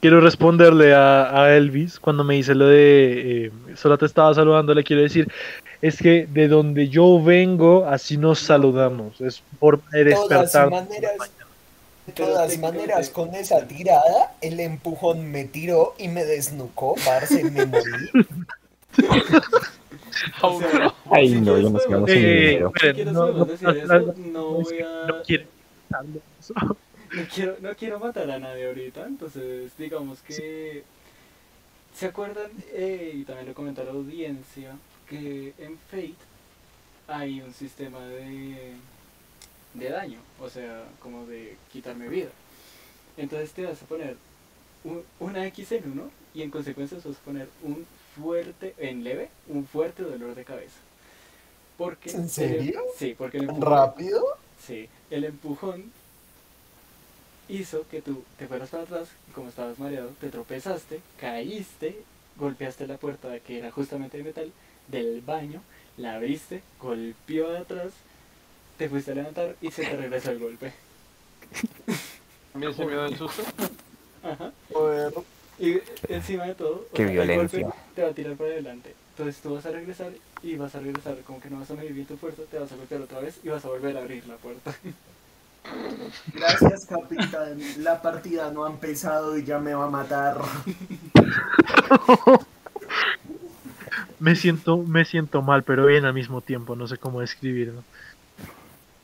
quiero responderle a, a Elvis cuando me dice lo de eh, solo te estaba saludando, le quiero decir, es que de donde yo vengo, así nos saludamos, es forma de
De todas
despertar.
maneras, de todas maneras, con esa tirada, el empujón me tiró y me desnucó, parce, me morí.
o sea,
Ay, no, ya nos quedamos
Eh,
sin dinero.
esperen,
Si quieres
no, no,
voy a-
no quiero.
No quiero, no quiero matar a nadie ahorita, entonces digamos que... ¿Se acuerdan? Eh, y también lo comentó la audiencia, que en Fate hay un sistema de, de daño, o sea, como de quitarme vida. Entonces te vas a poner un- una X en uno y en consecuencia vas a poner un fuerte, en leve, un fuerte dolor de cabeza. Porque
¿En serio?
sí, porque el
¿Tan
empujón-
rápido?
Sí, el empujón hizo que tú te fueras para atrás y como estabas mareado, te tropezaste, caíste, golpeaste la puerta que era justamente de metal del baño, la abriste, golpeó de atrás, te fuiste a levantar y se te regresó el golpe.
También se me dio el susto.
Ajá.
Joder.
Y encima de todo, o
Qué
sea, el
violencia.
golpe te va a tirar para adelante. Entonces tú vas a regresar y vas a regresar como que no vas a medir bien tu fuerza, te vas a golpear otra vez y vas a volver a abrir la puerta.
Gracias, capitán. La partida no ha empezado y ya me va a matar.
Me siento, me siento mal, pero bien al mismo tiempo, no sé cómo describirlo.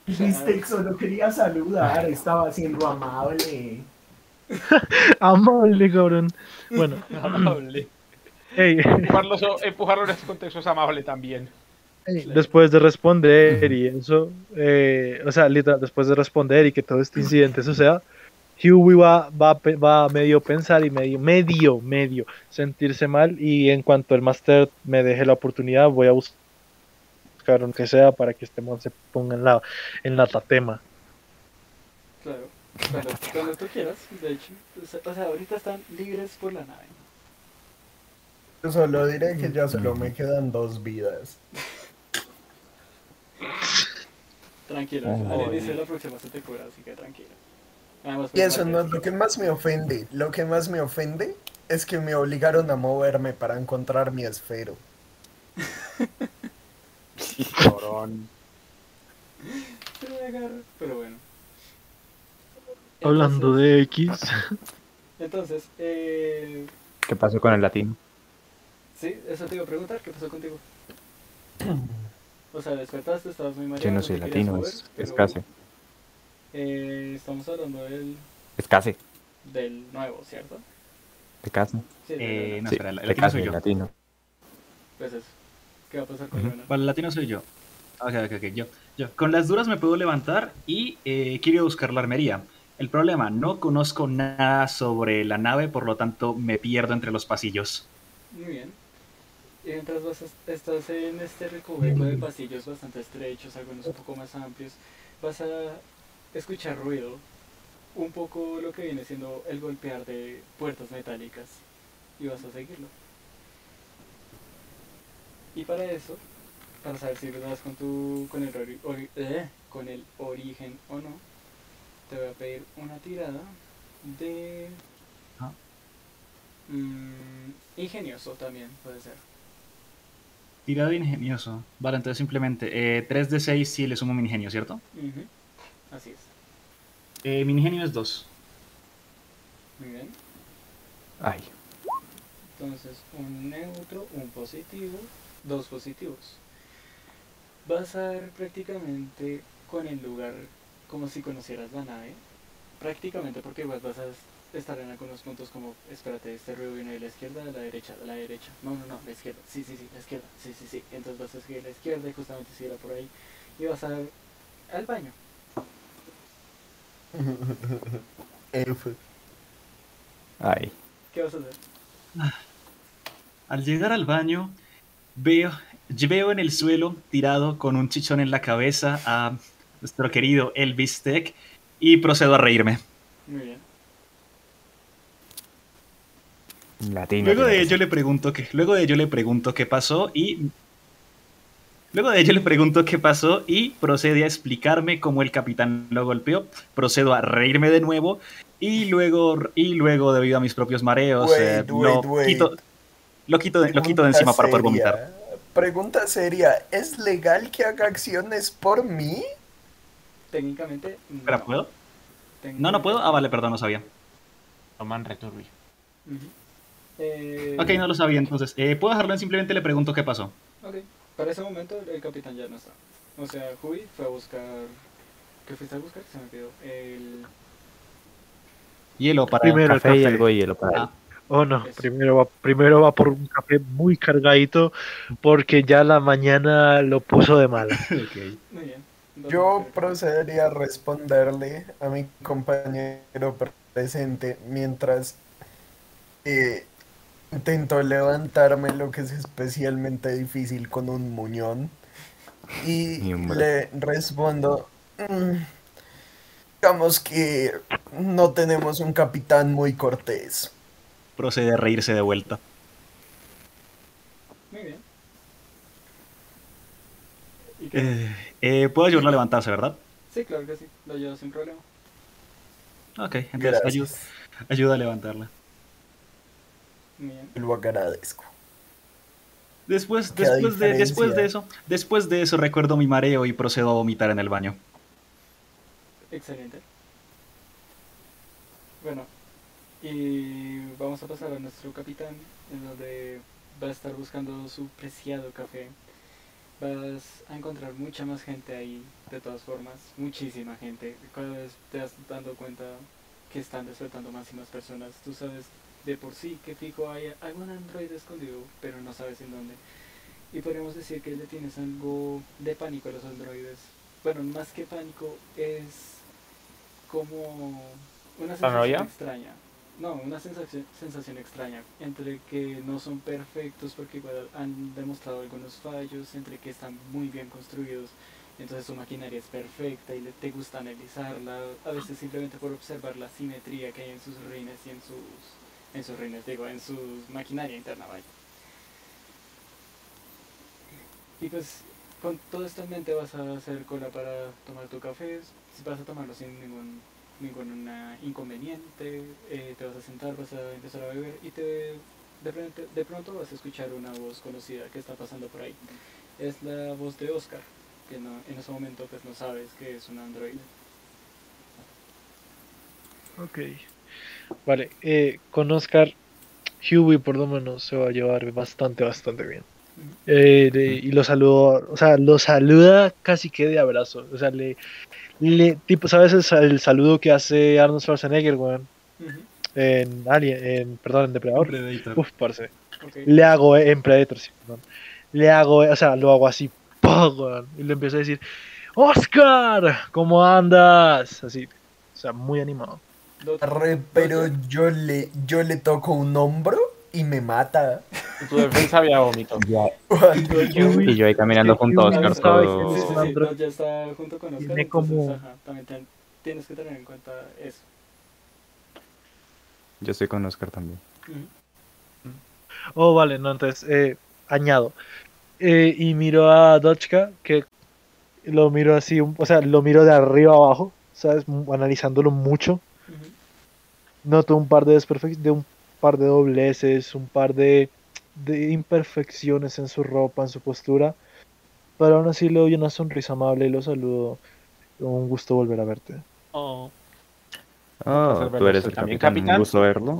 Viste, solo quería saludar, estaba siendo amable.
Amable, cabrón. Bueno,
Amable.
hey,
Empujarlo, empujarlo en este contexto es amable también.
Después de responder y eso, eh, o sea, literal, después de responder y que todo este incidente suceda, Huey va, va, va a medio pensar y medio, medio, medio sentirse mal y en cuanto el máster me deje la oportunidad voy a buscar un que sea para que este mon se ponga en la, en la tatema.
Claro, cuando, cuando tú quieras, de hecho. O sea, o sea, ahorita están libres por la nave.
Yo solo diré que ya solo me quedan dos vidas.
Tranquilo,
Oh,
bien.
la próxima se te cura, así que tranquilo. Además,
Y eso no es lo que más me ofende. Lo que más me ofende es que me obligaron a moverme para encontrar mi esfero.
Agarrar, Pero bueno.
Hablando de X,
Entonces, eh,
¿Qué pasó con el latino?
sí, eso te iba a preguntar, ¿qué pasó contigo? O sea, despertaste, estabas muy mareado.
Yo no soy latino,
mover,
es, casi.
eh, estamos hablando del,
Es casi.
del nuevo, ¿cierto?
De casa.
Sí,
Eh, no,
Sí,
espera, el
de
latino soy
el
yo.
latino.
Pues eso. ¿Qué va a pasar con
Ujú.
Luna?
Vale, el latino soy yo. Ok, ok, ok, yo. yo. Con las duras me puedo levantar y eh, quiero buscar la armería. El problema, no conozco nada sobre la nave, por lo tanto me pierdo entre los pasillos.
Muy bien. Y mientras vas a- estás en este recoveco de pasillos bastante estrechos, algunos un poco más amplios, vas a escuchar ruido, un poco lo que viene siendo el golpear de puertas metálicas, y vas a seguirlo. Y para eso, para saber si das con tu con el ori- ori- eh, con el origen o no, te voy a pedir una tirada de
Ah.
mm, ingenioso también puede ser.
Tirado ingenioso. Vale, entonces simplemente eh, 3 de 6 si le sumo mi ingenio, ¿cierto?
Ujú, Así es.
Eh, mi ingenio es 2.
Muy bien.
Ay,
Entonces, un neutro, un positivo, dos positivos. Vas a dar prácticamente con el lugar como si conocieras la nave. Prácticamente porque igual vas a estar en algunos puntos como, espérate, este ruido viene de la izquierda, de la derecha, de la derecha. No, no, no, la izquierda. Sí, sí, sí, la izquierda. Sí, sí, sí. Entonces vas a seguir la izquierda y justamente seguirla por ahí. Y vas a al baño.
Ay.
¿Qué vas a hacer?
Al llegar al baño, veo, veo en el suelo, tirado con un chichón en la cabeza, a nuestro querido Elvis Tech y procedo a reírme.
Muy bien.
Latino.
Luego de ello le pregunto que, luego de ello le pregunto qué pasó y luego de ello le pregunto qué pasó y procede a explicarme cómo el capitán lo golpeó. Procedo a reírme de nuevo y luego y luego debido a mis propios mareos eh,
Wait,
lo,
wait.
Quito, lo quito de, lo quito de encima para poder vomitar.
Pregunta seria, ¿es legal que haga acciones por mí?
Técnicamente, no.
Espera, ¿puedo? No,
Técnicamente,
no puedo. Ah, vale, perdón, no sabía.
Toman returbio.
Ujú. Eh,
Ok, no lo sabía entonces. Eh, ¿Puedo dejarlo en simplemente le pregunto qué pasó?
Ok, para ese momento el capitán ya no está. O sea, Hui fue a buscar. ¿Qué fuiste a buscar? Se me olvidó. El.
Hielo para...
Primero el
Café y
café.
algo de hielo para.
Ah,
Oh no,
Eso.
primero va, primero va por un café muy cargadito porque ya la mañana lo puso de mala.
ok.
Muy bien.
Yo
café.
procedería a responderle a mi compañero presente mientras eh, intento levantarme, lo que es especialmente difícil con un muñón. Y
Y un
le respondo, "Mm, digamos que no tenemos un capitán muy cortés.
Procede a reírse de vuelta.
Muy bien. ¿Y qué?
Eh, eh, Puedo ayudarlo a levantarse, ¿verdad?
Sí, claro que sí. Lo llevo sin problema.
Ok, entonces ayu-
Gracias.
ayuda a levantarla.
Bien.
Lo agradezco.
Después, después, de, después de eso, después de eso recuerdo mi mareo y procedo a vomitar en el baño.
Excelente. Bueno, y vamos a pasar a nuestro capitán, en donde va a estar buscando su preciado café. Vas a encontrar mucha más gente ahí, de todas formas, muchísima gente. Cada vez te vas dando cuenta que están despertando más y más personas. Tú sabes de por sí que fijo hay algún androide escondido, pero no sabes en dónde. Y podríamos decir que le tienes algo de pánico a los androides. Bueno, más que pánico, es como una sensación extraña. No, una sensación, sensación extraña entre que no son perfectos porque igual han demostrado algunos fallos, entre que están muy bien construidos, entonces su maquinaria es perfecta y le, te gusta analizarla, a veces simplemente por observar la simetría que hay en sus rines y en sus en sus rines, digo, en su maquinaria interna, vaya. Y pues con todo esto en mente vas a hacer cola para tomar tu café, vas a tomarlo sin ningún ningún inconveniente, eh, te vas a sentar, vas a empezar a beber y te de pronto, de pronto vas a escuchar una voz conocida que está pasando por ahí. Es la voz de Oscar, que no, en ese momento pues no sabes que es un androide.
Ok. Vale, eh, con Oscar, Huey por lo menos se va a llevar bastante, bastante bien. Eh, de- y lo saludó, o sea, lo saluda casi que de abrazo. O sea, le, le tipo, ¿sabes el, el saludo que hace Arnold Schwarzenegger, weón? En Alien, en, perdón, en Depredador.
Predator.
Uf, parce. Le hago, eh, en Predator, sí, perdón. Le hago, eh, o sea, lo hago así, ¡pah! weón, y le empiezo a decir, ¡Oscar! ¿Cómo andas? Así, o sea, muy animado.
Pero yo le, yo le toco un hombro y me mata.
En tu defensa había vómito.
Uy,
Y yo ahí caminando
que
junto a Oscar todo...
Sí, sí, sí, ya está junto con Oscar,
Tiene
entonces,
como-
ajá, también ten- tienes que tener en cuenta eso.
Yo estoy con Oscar también.
Oh, vale, no, entonces, eh, añado. Eh, y miro a Dotchka, que lo miro así, un- o sea, lo miro de arriba abajo, ¿sabes? Analizándolo mucho. Noto un par de de un par de dobleces, un par de, de imperfecciones en su ropa, en su postura. Pero aún así le doy una sonrisa amable y lo saludo. Un gusto volver a verte.
Oh,
Oh, tú eres
¿Usted
el
también,
capitán.
capitán?
Un gusto verlo.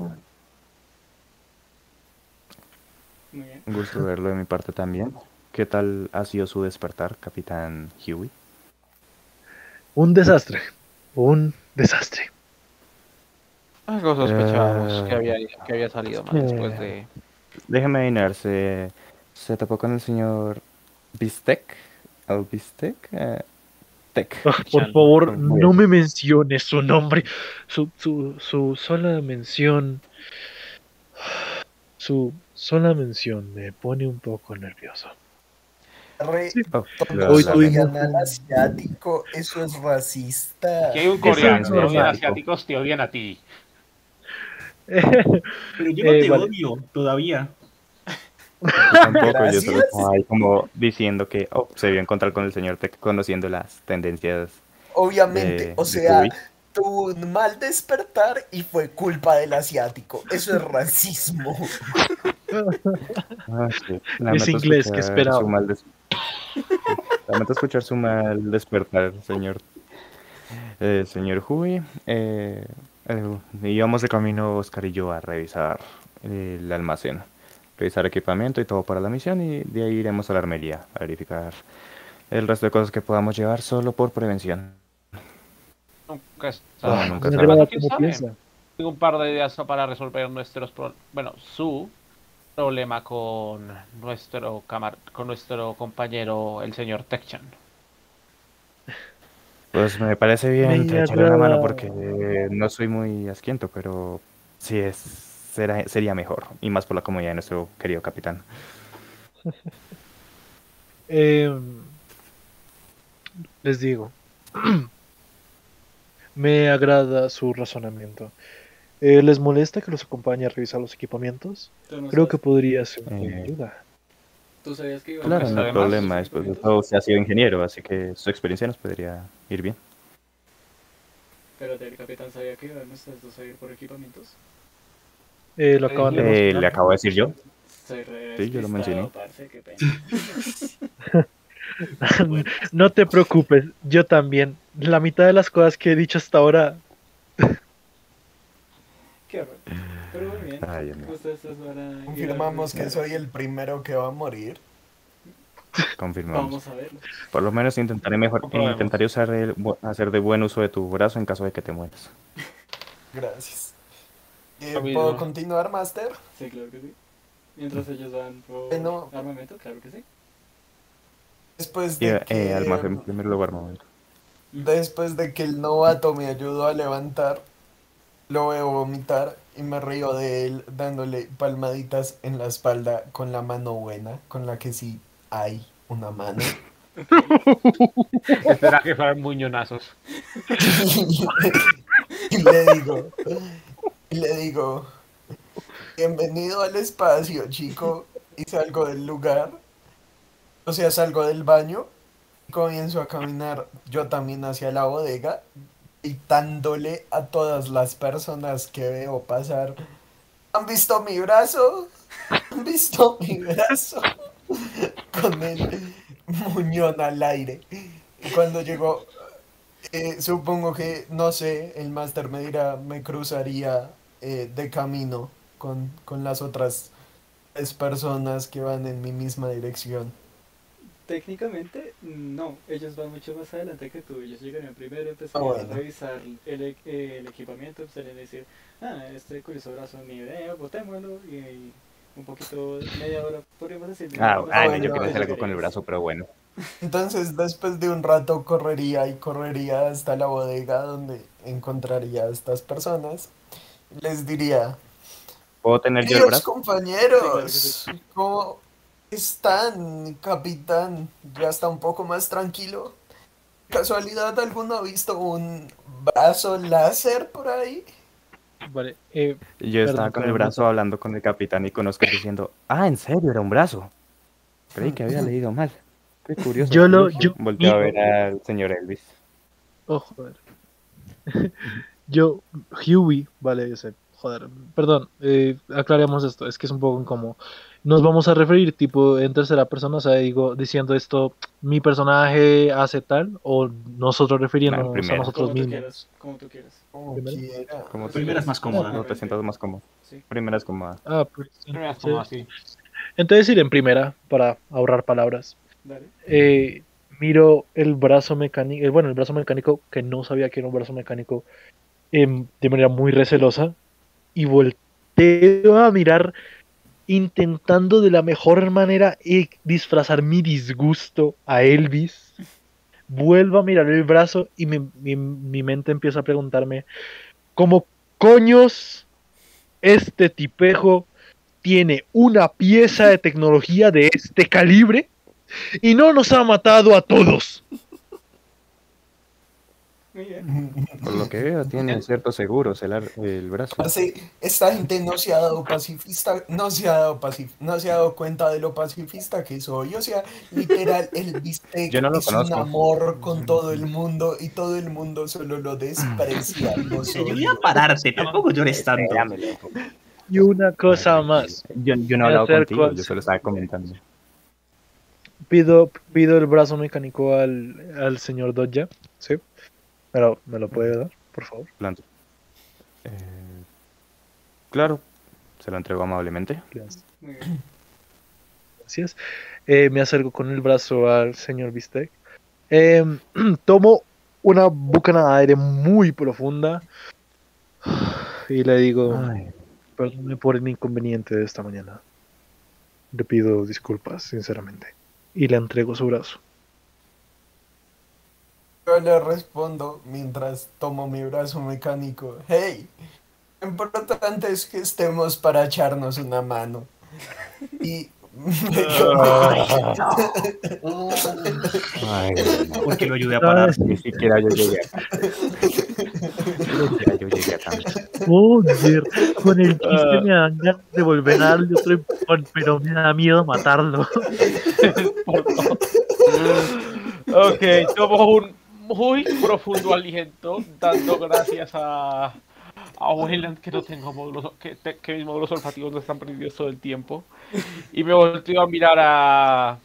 Muy bien.
Un gusto verlo de mi parte también. ¿Qué tal ha sido su despertar, capitán Huey?
Un desastre. Un desastre.
Algo sospechábamos
Eh.
que, había, que había salido mal después de...
Déjeme adivinar, ¿se, se topó con el señor Bistec? ¿O Bistec? Eh, Tech.
Ah, por
Chan.
favor, no me menciones su nombre. Su, su, su sola mención. Su sola mención me pone un poco nervioso. Sí.
Oh,
Hoy tuvimos
odian al asiático, eso es racista.
Hay un coreano, te odian
normal.
asiáticos, te odian a ti.
Pero yo no
Eh,
te
vale.
odio todavía.
Yo tampoco, yo solo
Gracias.
estaba ahí como diciendo que oh, se vio encontrar con el señor Tech conociendo las tendencias
Obviamente,
de,
o sea, tuvo un mal despertar y fue culpa del asiático. Eso es racismo.
Ah, sí. Lamento
inglés, ¿qué
escuchar
esperaba?
su mal des- Lamento escuchar su mal despertar, señor. Eh, señor Huey. Eh, eh, íbamos de camino, Oscar y yo, a revisar el almacén. Revisar equipamiento y todo para la misión y de ahí iremos a la armería a verificar el resto de cosas que podamos llevar solo por prevención.
Nunca es-
Ah, nunca
me
sabe.
agrada
¿Quién
cómo
sabe?
piensa.
Tengo un par de ideas para resolver nuestros pro- bueno, su problema con nuestro camar con nuestro compañero el señor Techchan.
Pues me parece bien
Me
echarle una mano porque eh, no soy muy asquiento, pero sí es será- sería mejor y más por la comodidad de nuestro querido capitán.
Em, les digo, me agrada su razonamiento. Eh, ¿Les molesta que los acompañe a revisar los equipamientos? Creo que podría ser una
Eh,
ayuda.
¿Tú sabías que iba a
Claro, no hay problema. Después de todo, usted ha sido ingeniero, así que su experiencia nos podría ir bien.
Pero el capitán sabía que iban ustedes dos a ir por equipamientos.
Eh, lo acaban de
Eh, le acabo de decir yo.
Soy
Sí, yo lo mencioné.
parce, qué pena.
no te preocupes, yo también. La mitad de las cosas que he dicho hasta ahora,
Qué horror. Pero muy bien.
Ay,
Confirmamos que soy el primero que va a morir.
Confirmamos.
Vamos a verlo.
Por lo menos intentaré mejor, intentaré usar el, bu- hacer de buen uso de tu brazo en caso de que te mueras.
Gracias. Eh. ¿Puedo continuar, Master?
Sí, claro que sí. Mientras ellos van por
Bueno.
armamento, claro que sí.
Después de
eh,
que,
almacén, en primer lugar, momento.
después de que el novato me ayudó a levantar, lo veo vomitar y me río de él dándole palmaditas en la espalda con la mano buena, con la que sí hay una mano.
Espera que fueran muñonazos.
y le digo, y le digo, bienvenido al espacio, chico. Y salgo del lugar O sea, salgo del baño y comienzo a caminar yo también hacia la bodega, gritándole a todas las personas que veo pasar. ¿Han visto mi brazo? ¿Han visto mi brazo? Con el muñón al aire. Y cuando llego, eh, supongo que, no sé, el máster me dirá, me cruzaría eh, de camino con, con las otras personas que van en mi misma dirección.
Técnicamente, no. Ellos van mucho más adelante que tú. Ellos llegarían primero, empezarían
Ah, bueno.
a revisar el, e- el equipamiento, empezarían a decir, ah, este curioso brazo ni idea, botémoslo y, y un poquito, media hora, podríamos decir.
Ah, ah, no,
hora,
yo quería
bueno,
hacer algo con el brazo, pero bueno.
Entonces, después de un rato correría y correría hasta la bodega donde encontraría a estas personas. Les diría,
¿Puedo tener yo el
queridos
brazo?
compañeros, ¿cómo están, capitán? ¿Ya está un poco más tranquilo? ¿Casualidad alguno ha visto un brazo láser por ahí?
Vale, eh,
Yo estaba
Perdón,
con el
perdón.
brazo hablando con el capitán y con Oscar diciendo, ah, ¿en serio? Era un brazo. Creí que había leído mal. Qué curioso.
Yo lo- yo-
Volteo a ver al señor Elvis.
oh, joder. Yo, Huey, vale, yo sé, joder, perdón, eh, aclaremos esto, es que es un poco incómodo. Nos vamos a referir tipo en tercera persona, o sea, digo, diciendo esto, mi personaje hace tal, o nosotros refiriéndonos a
primera.
nosotros
Como tú
mismos.
quieras, como tú quieras.
Como
tú
Primera es más cómoda.
No te sientas más cómodo.
Sí.
Primera es cómoda.
Ah, pues,
Primero es
sí.
como así.
Entonces ir en primera, para ahorrar palabras.
Dale.
eh, miro el brazo mecánico, eh, bueno, el brazo mecánico, que no sabía que era un brazo mecánico, em, de manera muy recelosa, y volteo a mirar, intentando de la mejor manera disfrazar mi disgusto a Elvis. Vuelvo a mirar el brazo y mi, mi- mi mente empieza a preguntarme, ¿cómo coños este tipejo tiene una pieza de tecnología de este calibre? y no nos ha matado a todos.
Por lo que veo, tiene ciertos seguros el, el brazo.
Así, esta gente no se ha dado pacifista, no se ha dado pacif no se ha dado cuenta de lo pacifista que soy. O sea, literal, el bistec
Yo no lo
es un amor con todo el mundo y todo el mundo solo lo desprecia. Lo
Ayudé a
odia.
pararte, tampoco llores tanto.
Y una cosa más.
Yo, yo no
Me
he hablado
acerco
contigo,
al-
yo solo estaba comentando.
Pido, pido el brazo mecánico al, al señor Dodja. ¿Sí? ¿Me lo puede dar, por favor?
Eh, claro, se lo entrego amablemente.
Gracias.
Muy bien.
Gracias. Eh, me acerco con el brazo al señor Bistec. Em, tomo una bucana de aire muy profunda y le digo,
Ay,
perdone por el inconveniente de esta mañana. Le pido disculpas, sinceramente. Y le entrego su brazo.
Yo le respondo mientras tomo mi brazo mecánico. Hey, lo importante es que estemos para echarnos una mano. Y
ay, no.
Porque lo ayudé a parar.
Ni siquiera yo llegué. Ni siquiera yo llegué acá.
Joder, con el chiste me dan ganas de volver a darle otro empujón, pero me da miedo matarlo.
Ok, tomo un muy profundo aliento, dando gracias a, a Wayland que no tengo módulos, que, te- que mis módulos olfativos no están perdidos todo el tiempo. Y me volteo a mirar a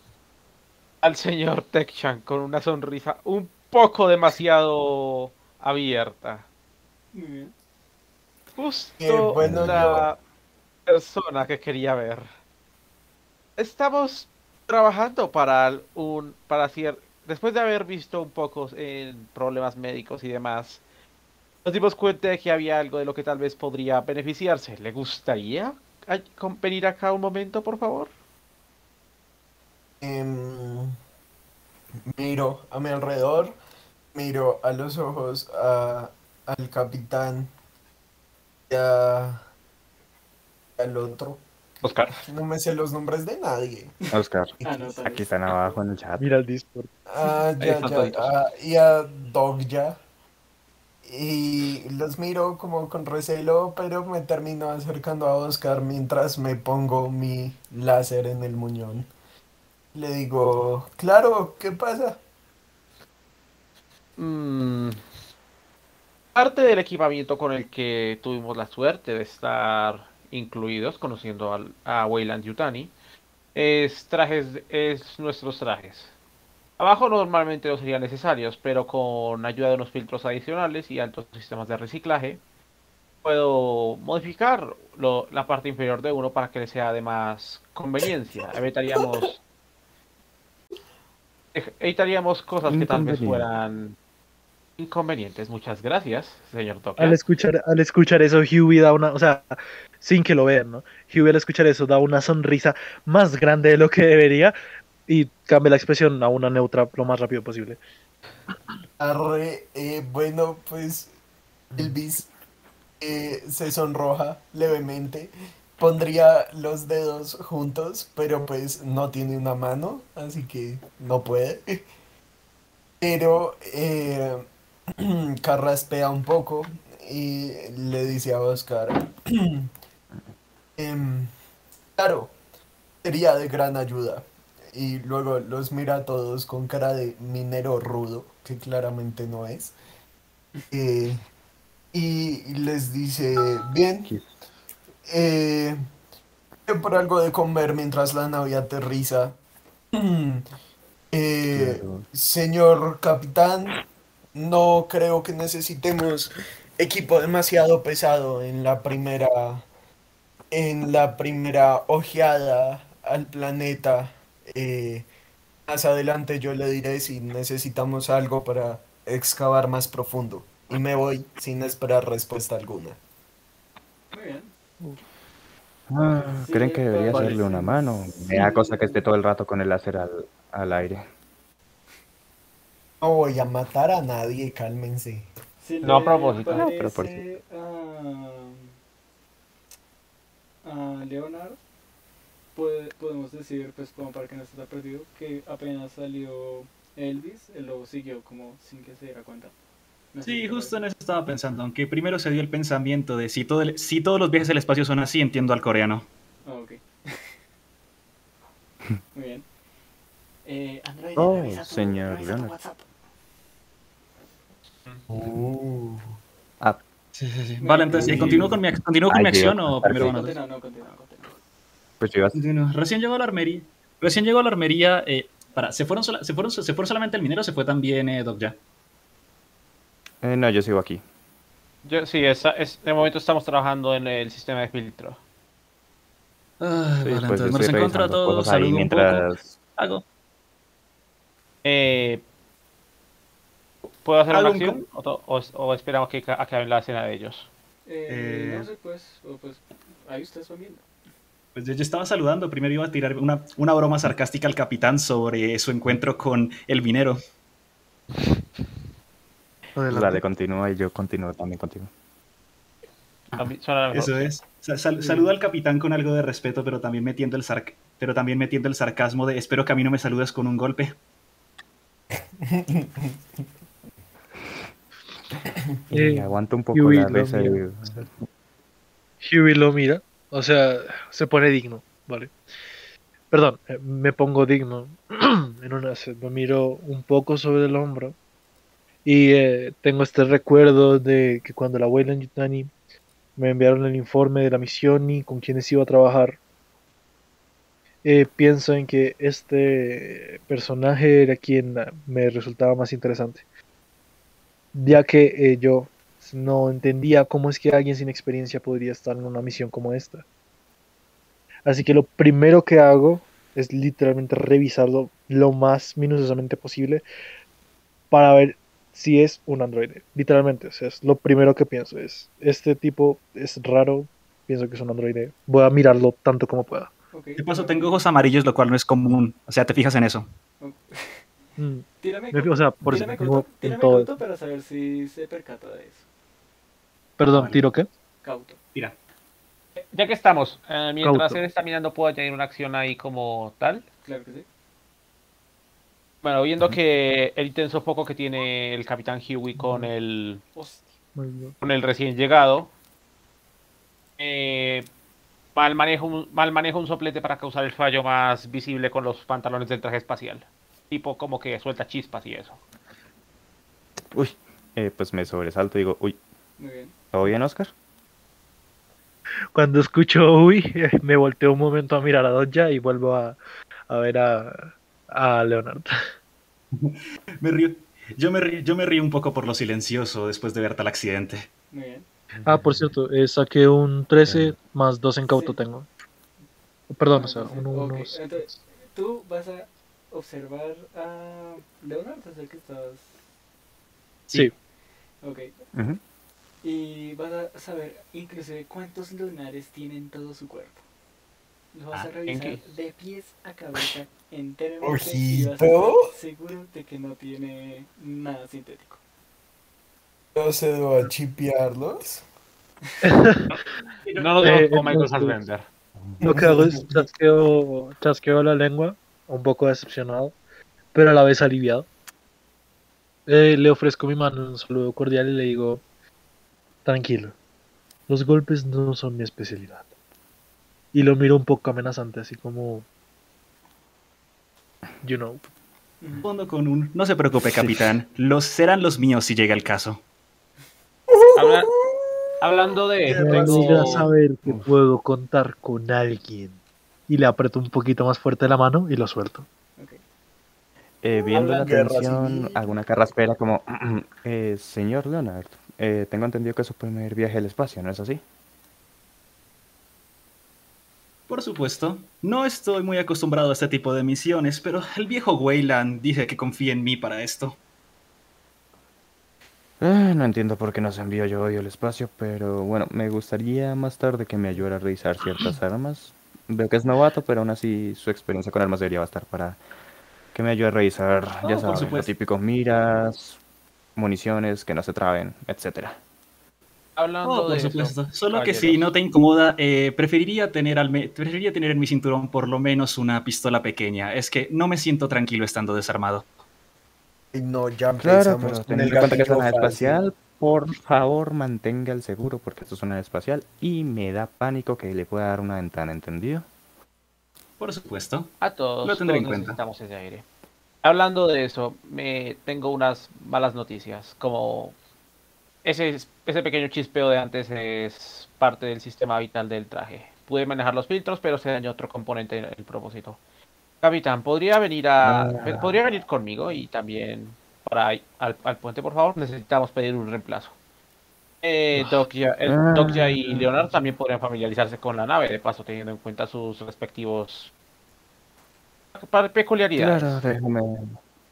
al señor Tekchan con una sonrisa un poco demasiado abierta.
Muy bien.
Justo
Eh, bueno,
la persona que quería ver. Estamos trabajando para un para hacer después de haber visto un poco en problemas médicos y demás. Nos dimos cuenta de que había algo de lo que tal vez podría beneficiarse. ¿Le gustaría venir acá un momento, por favor?
Em, miro a mi alrededor, miro a los ojos a- al capitán y a- al otro.
Oscar.
No me sé los nombres de nadie.
Oscar,
Ah, no,
aquí están abajo en el chat.
Mira el Discord.
Ah, ya, ya, ah, y a Dogja. Y los miro como con recelo, pero me termino acercando a Oscar mientras me pongo mi láser en el muñón. Le digo, claro, ¿qué pasa?
Mm, parte del equipamiento con el que tuvimos la suerte de estar incluidos, conociendo al- a Weyland Yutani, es trajes, es nuestros trajes. Abajo normalmente no serían necesarios, pero con ayuda de unos filtros adicionales y altos sistemas de reciclaje, puedo modificar lo- la parte inferior de uno para que le sea de más conveniencia. Evitaríamos, evitaríamos cosas que tal vez fueran inconvenientes. Muchas gracias, señor Toque.
Al escuchar, al escuchar eso, Huey da una, o sea, sin que lo vean, ¿no? Huey al escuchar eso da una sonrisa más grande de lo que debería y cambia la expresión a una neutra lo más rápido posible.
Arre, eh, bueno, pues Elvis eh, se sonroja levemente. Pondría los dedos juntos, pero pues no tiene una mano, así que no puede. Pero eh, carraspea un poco y le dice a Oscar, em, claro, sería de gran ayuda. Y luego los mira a todos con cara de minero rudo, que claramente no es. Eh, y les dice, bien, eh, por algo de comer mientras la nave aterriza. Eh, señor capitán, no creo que necesitemos equipo demasiado pesado en la primera en la primera ojeada al planeta. Eh, más adelante yo le diré si necesitamos algo para excavar más profundo. Y me voy sin esperar respuesta alguna.
Muy bien.
Ah, ¿Creen que debería hacerle una mano? Me da cosa que esté todo el rato con el láser al, al aire.
No voy a matar a nadie, cálmense.
Si
No a propósito.
No, pero por
parece a, a Leonard, puede- podemos decir, pues como para que no esté perdido, que apenas salió Elvis, él lo siguió como sin que se diera cuenta. No
Sí, justo en eso estaba pensando, aunque primero se dio el pensamiento de si, todo el- si todos los viajes al espacio son así, entiendo al coreano.
Ah, ok. Muy bien. Eh, Android,
Oh, señor
tu
Leonard.
WhatsApp.
Uh,
Ah,
Sí, sí, sí. Vale, entonces. ¿eh, ¿continúo con mi, continúo con mi
Ay, Dios,
acción o
perfecto.
primero van a
Continúa, no, continúa, continúa.
pues yo iba a-
Continúo. Recién llegó a la armería. Recién llegó a la armería. eh, para, ¿se, fueron sola- se, fueron, ¿Se fueron solamente el minero o se fue también eh, Doc Ya?
Eh, no, yo sigo aquí.
Yo, sí, esa, es, de momento estamos trabajando en el sistema de filtro.
Ah,
Sí,
vale,
pues
entonces nos
estoy
encuentro a
revisando
todos,
ahí
saludo un poco,
mientras...
hago.
Eh, ¿Puedo hacer una
¿Algún
acción? O, o o esperamos que ca- acaben la escena de ellos?
Eh,
Eh.
No sé, pues, o pues, ahí ustedes van viendo.
Pues yo, yo estaba saludando, primero iba a tirar una, una broma sarcástica al capitán sobre su encuentro con el minero.
Adelante.
Dale, continúa y yo continúo también contigo.
Eso es. Sa- sal- saluda al capitán con algo de respeto, pero también metiendo el sarc pero también metiendo el sarcasmo de espero que a mí no me saludes con un golpe.
Y
Eh,
aguanto un poco
Yui
la risa
mira. Huey lo mira, o sea, se pone digno, ¿vale? Perdón, eh, me pongo digno en una me miro un poco sobre el hombro y eh, tengo este recuerdo de que cuando la abuela en Yutani me enviaron el informe de la misión y con quienes iba a trabajar, eh, pienso en que este personaje era quien me resultaba más interesante, ya que eh, yo no entendía cómo es que alguien sin experiencia podría estar en una misión como esta. Así que lo primero que hago es literalmente revisarlo lo más minuciosamente posible para ver si es un androide. Literalmente, o sea, es lo primero que pienso es, este tipo es raro, pienso que es un androide. Voy a mirarlo tanto como pueda.
De paso, tengo ojos amarillos, lo cual no es común. O sea, te fijas en eso.
Mm,
Tírame,
me- o sea, por eso
tírame
tengo
cauto,
en
tírame
todo.
cauto para saber si se percata de eso.
Perdón,
Vale.
¿tiro qué?
Cauto.
Mira.
Ya que estamos, eh, mientras
Cauto.
él está mirando, ¿puedo añadir una acción ahí como tal?
Claro que sí.
Bueno, viendo que el intenso foco que tiene el capitán Huey con el, con el recién llegado, eh, Mal manejo, un, mal manejo un soplete para causar el fallo más visible con los pantalones del traje espacial. Tipo como que suelta chispas y eso.
Uy, eh, pues me sobresalto y digo, uy,
Muy bien.
¿todo bien, Oscar?
Cuando escucho uy, me volteo un momento a mirar a Dodja y vuelvo a, a ver a, a Leonard.
Me río. Yo me, río, yo me río un poco por lo silencioso después de ver tal accidente.
Muy bien.
Ah, por cierto, eh, saqué un 13 más 2 en cauto
Sí.
tengo. Perdón, o sea,
Ok,
un,
ok,
unos-
entonces, tú vas a observar a Leonardo, es el que estás.
Sí,
Ok.
Ujú.
Y vas a saber inclusive cuántos lunares tiene en todo su cuerpo. Lo vas
Ah,
a
¿en
revisar de pies a cabeza enteramente y vas a estar seguro de que no tiene nada sintético.
¿Procedo a chipearlos?
No
Eh,
vemos como Michael Fassbender.
lo que hago es chasqueo, chasqueo la lengua, un poco decepcionado, pero a la vez aliviado. Eh, le ofrezco mi mano en un saludo cordial y le digo, tranquilo, los golpes no son mi especialidad. Y lo miro un poco amenazante, así como, you know.
Con un... No se preocupe, capitán. Los serán los míos si llega el caso.
Habla- hablando de... Tengo-
saber que puedo contar con alguien. Y le aprieto un poquito más fuerte la mano y lo suelto.
Eh, viendo la
civil.
alguna carraspera como, eh, señor Leonard, eh, tengo entendido que es su primer viaje al espacio, ¿no es así?
Por supuesto. No estoy muy acostumbrado a este tipo de misiones, pero el viejo Wayland dice que confía en mí para esto.
Ah, no entiendo por qué nos envío yo hoy al espacio, pero bueno, me gustaría más tarde que me ayudara a revisar ciertas armas. Veo que es novato, pero aún así su experiencia con armas debería bastar para que me ayude a revisar,
Oh,
ya sabes, los típicos miras, municiones que no se traben, etcétera.
Hablando
Oh, por
de eso,
supuesto. Solo que si no te incomoda, eh, preferiría, tener al me- preferiría tener en mi cinturón por lo menos una pistola pequeña. Es que no me siento tranquilo estando desarmado.
Y no, ya
Claro, pero
con
teniendo
el
en cuenta que es espacial, por favor mantenga el seguro porque esto es una nave espacial y me da pánico que le pueda dar una ventana, ¿entendido?
Por supuesto.
A todos,
Lo tendré en
todos
cuenta.
necesitamos ese aire. Hablando de eso, me tengo unas malas noticias. Como ese, ese pequeño chispeo de antes es parte del sistema vital del traje. Pude manejar los filtros, pero se dañó otro componente del propósito. Capitán, ¿podría venir a
Ah.
podría venir conmigo y también para ir al, al puente, por favor? Necesitamos pedir un reemplazo. Eh, Doc, ya, el-
Ah.
Doc ya y Leonardo también podrían familiarizarse con la nave, de paso teniendo en cuenta sus respectivos peculiaridades.
Claro, déjame.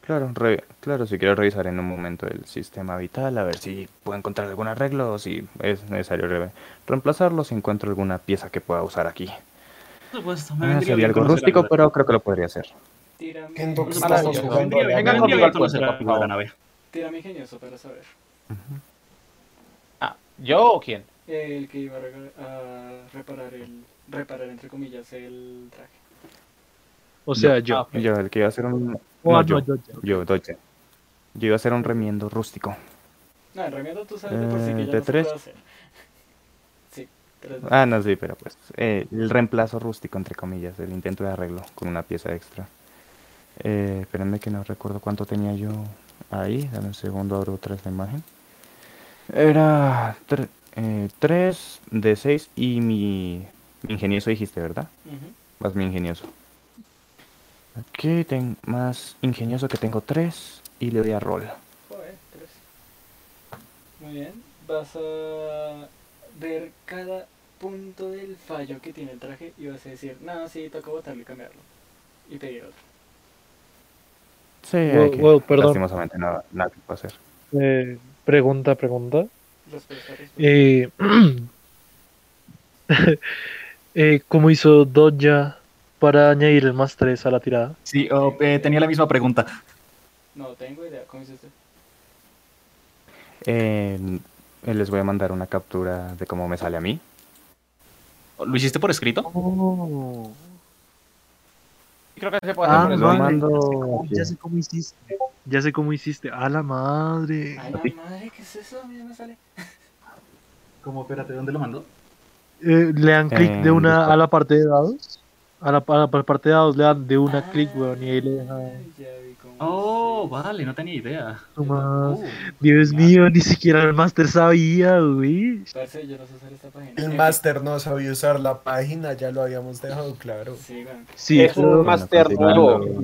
Claro, re- claro, si quiero revisar en un momento el sistema vital, a ver si puedo encontrar algún arreglo o si es necesario re- reemplazarlo, si encuentro alguna pieza que pueda usar aquí.
Por supuesto. Me
Ah,
vendría
sería algo rústico, pero creo que lo podría hacer.
Tírame,
Siento que
estamos
estamos
jugando
jugando
Vendría-
a la
venga
Vengan
conmigo
conmigo
a
al
conocer
puente,
algo
por
de la
favor.
nave.
tírame ingenioso para saber.
Ah, ¿yo o quién?
El que iba a, reparar el. reparar entre comillas el traje.
O sea,
Ah,
yo.
Yo, el que iba a hacer un.
Oh,
No,
no,
yo,
yo, yo.
yo, iba a hacer un remiendo rústico.
No, en remiendo tú sabes de por sí que
Eh,
ya
Ah, no, sí, pero pues. eh, el reemplazo rústico, entre comillas, el intento de arreglo con una pieza extra. Eh, espérenme que no recuerdo cuánto tenía yo ahí. Dame un segundo, abro otra la imagen. Era 3 de 6 y mi, mi ingenioso dijiste, ¿verdad?
Ujú.
Más mi ingenioso. Aquí tengo más ingenioso que tengo 3 y le doy a roll.
Joder. Muy bien. Vas a ver cada punto del fallo que tiene el traje y vas a decir, no, sí, toca botarlo y cambiarlo. Y pedir otro.
Sí, hay
Wow,
que-
wow, perdón.
lastimosamente nada, nada que puedo hacer.
Eh, pregunta, pregunta.
Respuesta, respuesta.
Eh, eh, ¿Cómo hizo Dodja para añadir el más 3 a la tirada?
Sí, oh, eh, tenía la misma pregunta.
No tengo idea, ¿cómo hiciste?
Eh, les voy a mandar una captura de cómo me sale a mí.
¿Lo hiciste por escrito?
Creo que se puede hacer
Ah,
por eso.
Mando.
Ya sé cómo hiciste. Ya sé cómo hiciste. A la madre.
Ay, la madre, ¿qué es eso? A mí no me sale.
¿Cómo? Espérate, ¿dónde lo mandó?
Eh, le dan clic de
En
una a la parte de dados. A la, a la parte de dados le dan de una clic, weón, y ahí le deja.
Ay, ya vi cómo
Oh, vale, no tenía idea.
Tomás.
Uh,
Dios
genial.
mío, ni siquiera el máster sabía, güey.
Parce, yo no sé usar esta página.
El máster no sabía usar la página, ya lo habíamos dejado claro.
Sí, bueno.
Sí,
es un máster
continuando.
nuevo.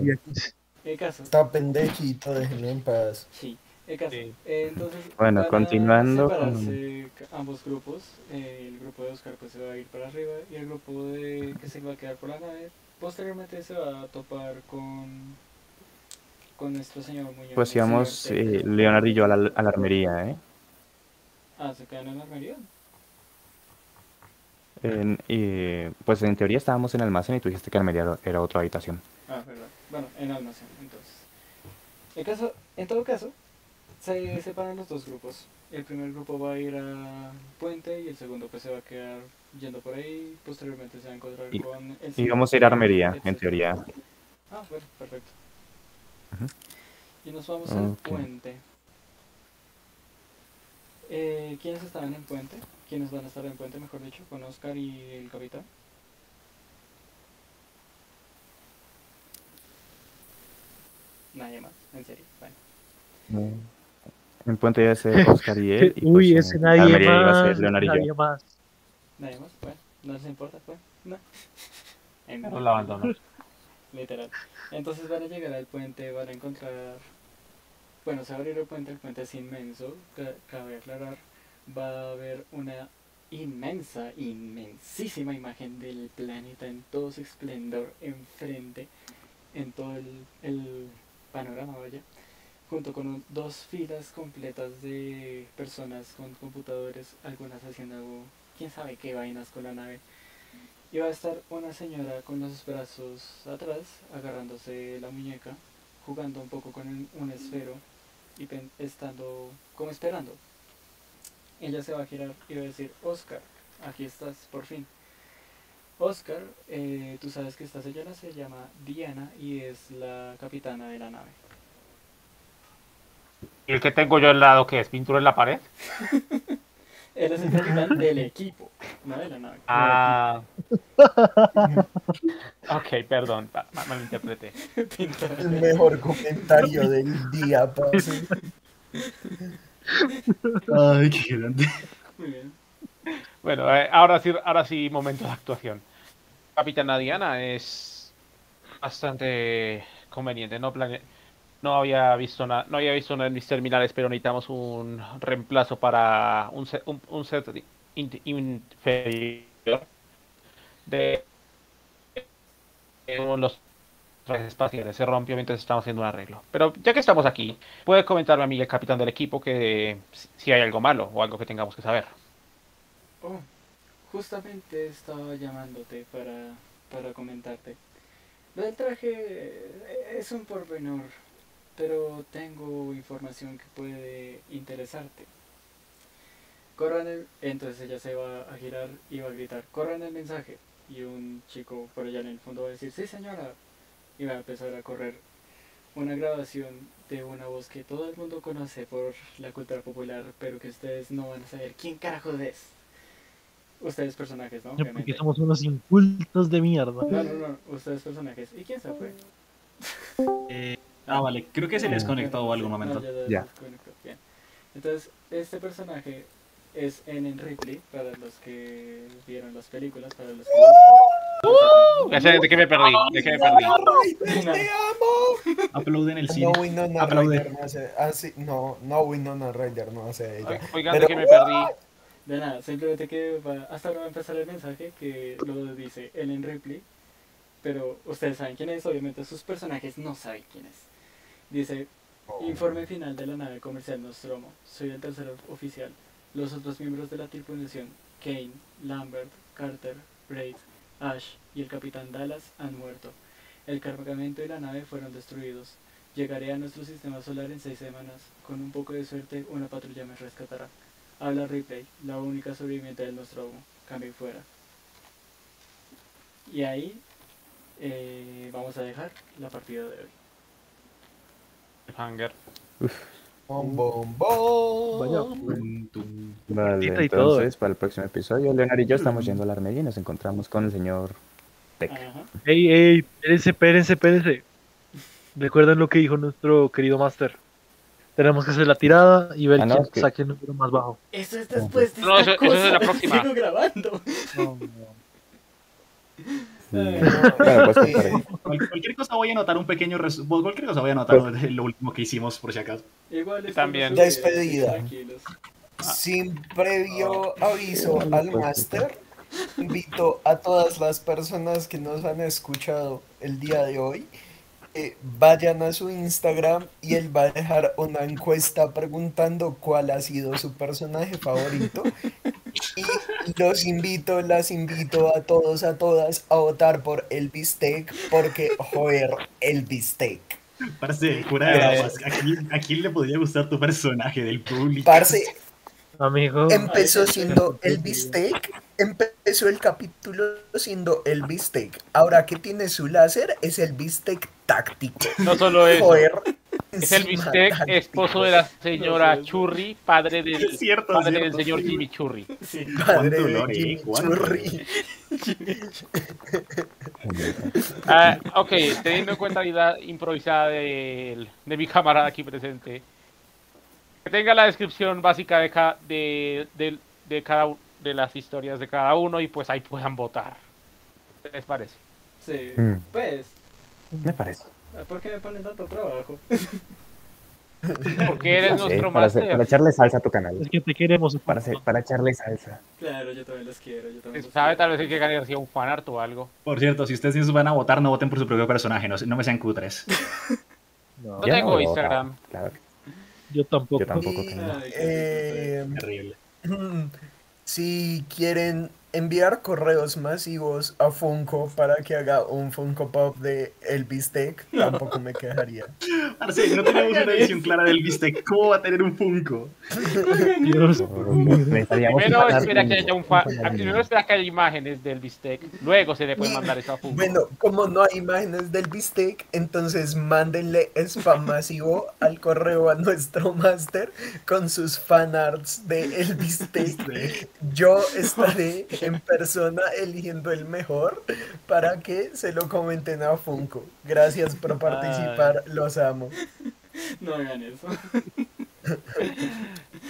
Caso.
Está pendejito, déjenlo en paz.
Sí, el caso.
Sí.
Eh, entonces,
Bueno,
van a
continuando
separarse ambos grupos. Eh, el grupo de Oscar pues se va a ir para arriba y el grupo de que se va a quedar por la nave. Posteriormente se va a topar con con nuestro señor Muñoz.
Pues íbamos eh, Leonardo y yo a la, a la armería, ¿eh?
Ah, se quedan en la armería.
En- y, pues en teoría estábamos en el almacén y tú dijiste que armería era otra habitación.
Ah, verdad. Bueno, en almacén, entonces. El caso, en todo caso, se separan los dos grupos. El primer grupo va a ir a Puente y el segundo pues se va a quedar yendo por ahí. Posteriormente se va a encontrar
Y-
con el
Y vamos a ir a armería, en teoría.
Ah, bueno, perfecto. Y nos vamos al puente. Eh, ¿Quiénes estaban en puente? ¿Quiénes van a estar en puente, mejor dicho? Con Oscar y el capitán. Nadie más, en serio. Bueno.
En puente iba a ser Oscar y él. y,
Uy,
pues,
ese nadie
armería iba a
más.
ser Leonardo y
Nadie
yo.
más.
Nadie más, bueno. No les importa, pues. No. En-
Nos la abandonó.
Literal. Entonces van a llegar al puente, van a encontrar. Bueno, se va a abrir el puente, el puente es inmenso, ca- cabe aclarar. Va a haber una inmensa, inmensísima imagen del planeta en todo su esplendor enfrente, en todo el, el panorama, vaya. Junto con dos filas completas de personas con computadores, algunas haciendo quién sabe qué vainas con la nave. Y va a estar una señora con los brazos atrás, agarrándose la muñeca, jugando un poco con un, esfero y estando como esperando. Ella se va a girar y va a decir, Oscar, aquí estás, por fin. Oscar, eh, tú sabes que esta señora se llama Diana y es la capitana de la nave.
¿Y el que tengo yo al lado qué es? ¿Pintura en la pared?
Él es el capitán del equipo, no de la nave.
Ah. ok, perdón, ma- ma- malinterpreté.
El mejor comentario del día, parce.
Ay, qué grande.
Muy bien.
Bueno, eh, ahora sí, ahora sí, momento de actuación. Capitana Diana es bastante conveniente. No plane... no había visto nada, no había visto en mis terminales, pero necesitamos un reemplazo para un set, un, un set in- inferior de los trajes espaciales. Se rompió mientras estamos haciendo un arreglo. Pero ya que estamos aquí, puede comentarme a mí, el capitán del equipo, que si- si hay algo malo o algo que tengamos que saber.
Oh, justamente estaba llamándote para, para comentarte. Lo del traje eh, es un pormenor, pero tengo información que puede interesarte. Corran el... Entonces ella se va a girar y va a gritar, corran el mensaje. Y un chico por allá en el fondo va a decir, sí señora. Y va a empezar a correr una grabación de una voz que todo el mundo conoce por la cultura popular, pero que ustedes no van a saber quién carajos es. Ustedes personajes, ¿no?
Porque
Obviamente.
somos unos incultos de mierda.
No, no, no, ustedes personajes. ¿Y quién se fue?
Eh, ah, vale, creo que se les conectó o algo un
No,
momento.
ya, ya. Bien. Entonces, este personaje es Ellen Ripley, para los que vieron las películas, para los que no.
Sé de qué me perdí, de qué me perdí.
¡Ryder, te amo!
Aplauden el
No,
cine.
Winona
Aplaude.
Ryder no hace... Ah, sí, no, no, Winona no hace ella.
Oigan, de
Pero-
qué me perdí.
De nada, simplemente que va, hasta ahora va a empezar el mensaje que lo dice Ellen Ripley, pero ustedes saben quién es, obviamente sus personajes no saben quién es. Dice, informe final de la nave comercial Nostromo, soy el tercer oficial. Los otros miembros de la tripulación, Kane, Lambert, Carter, Braid, Ash y el capitán Dallas han muerto. El cargamento y la nave fueron destruidos. Llegaré a nuestro sistema solar en seis semanas. Con un poco de suerte, una patrulla me rescatará. Habla Ripley, la única sobreviviente del Nostromo. Cambio fuera. Y ahí eh, vamos a dejar la partida de hoy.
Hanger.
Bom, bom, bom.
Vaya.
Tum, tum.
Vale,
todo,
entonces para el próximo episodio, Leonardo y yo estamos yendo a la armería y nos encontramos con el señor Tech.
Ey, ey, espérense, espérense, espérense. ¿Recuerdan lo que dijo nuestro querido Master? Tenemos que hacer la tirada y ver
Ah, no,
quién
es que-
saque el número más bajo.
Eso es después de
No,
esta
eso- eso es la
cosa.
próxima.
Sigo grabando.
Sí. Pues,
cualquier cosa voy a anotar un pequeño resu- cualquier cosa voy a anotar
Pues-
de lo último que hicimos por si acaso.
Igual
También.
Despedida.
Tranquilos.
Sin previo aviso al
pues,
máster, invito a todas las personas que nos han escuchado el día de hoy, que vayan a su Instagram y él va a dejar una encuesta preguntando cuál ha sido su personaje favorito. Y los invito, las invito a todos, a todas a votar por el bistec, porque joder, el bistec.
Parce, fuera de bromas, ¿a quién, a quién le podría gustar tu personaje del público?
Parce,
Amigo,
Empezó siendo el bistec, empezó el capítulo siendo el bistec. Ahora que tiene su láser es el bistec táctico.
No solo eso,
Joder.
Es el bistec esposo de la señora
No sé.
Churri, padre del,
Es cierto, es
padre del señor
sí.
Jimmy Churri.
Sí.
Padre
¿Cuánto
de Jimmy
cuánto
Churri.
Ah, ok, teniendo en cuenta la idea improvisada de, mi camarada aquí presente, que tenga la descripción básica de, ca- de, de- de cada de las historias de cada uno y pues ahí puedan votar. ¿Qué les parece?
Sí.
Mm.
Pues,
me parece.
¿Por qué me ponen tanto trabajo?
Porque eres nuestro
para, hacer-
máster.
para echarle salsa a tu canal.
es que te queremos.
Para, hacer- para echarle salsa.
Claro, yo también los quiero. Yo también los
Sabe
quiero.
tal vez el que gane hacía un fanart o algo.
Por cierto, si ustedes van a votar, no voten por su propio personaje, no, no me sean cutres.
No,
No tengo Instagram.
Claro,
yo tampoco.
yo tampoco tengo.
Qué
eh,
Terrible.
si quieren enviar correos masivos a Funko para que haga un Funko Pop de el bistec, tampoco me quejaría.
Parce, no tenemos una edición clara del bistec. ¿Cómo va a tener un Funko?
Dios.
Primero espera que haya un fa-
fanart.
primero espera que haya imágenes del bistec, luego se le puede mandar eso a Funko.
Bueno, como no hay imágenes del bistec, entonces mándenle spam masivo al correo a nuestro máster con sus fanarts de el bistec. Yo estaré en persona eligiendo el mejor para que se lo comenten a Funko. Gracias por participar, los amo.
No hagan eso.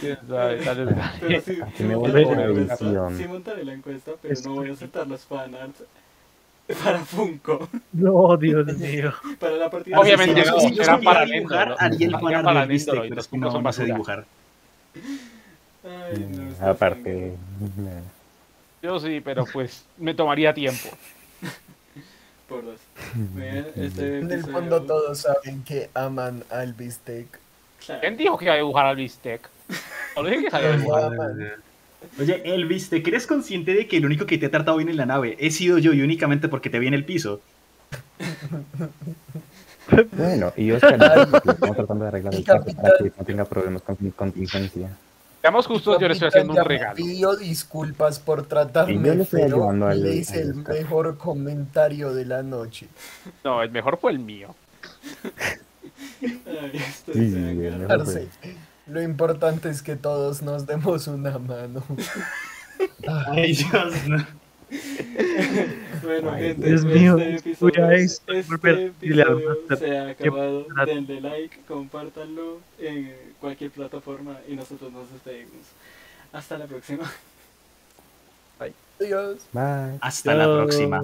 Quién sabe, tal vez-
Pero sí,
Aquí
sí
me
montaré
vuelvo
la encuesta, sí montaré la encuesta, pero no voy a aceptar los fanarts para Funko.
No, Dios mío.
Para la partida.
Obviamente no,
si supiera
para
dibujar, haría el
Para
pero
los
no,
son
sé
basura.
dibujar.
Ay, no, está
Aparte,
sangre.
Yo sí, pero pues me tomaría tiempo.
Por dos. Bien, este
En el fondo todos saben que aman al bistec.
Claro.
¿Quién dijo que iba a dibujar al bistec? Solo dije que sabía
Lo
dibujar.
Oye, Elvis, ¿te crees consciente de que el único que te ha tratado bien en la nave he sido yo y únicamente porque te vi en el piso?
bueno, y Oscar, estamos tratando de arreglar
El
el caso para que no tenga problemas con contingencia.
Seamos justos, yo le estoy haciendo un regalo.
me Pidió disculpas por tratarme feo y
al-
le hice el mejor comentario de la noche.
No, el mejor fue el mío.
Ay,
Sí, el
Lo importante es que todos nos demos una mano.
Ay, Dios, no.
Bueno,
Ay,
gente,
Dios mío,
este episodio,
cuidáis,
este episodio se ha acabado. Denle like, compártanlo en cualquier plataforma y nosotros nos despedimos. Hasta la próxima.
Adiós.
Bye.
Hasta la próxima.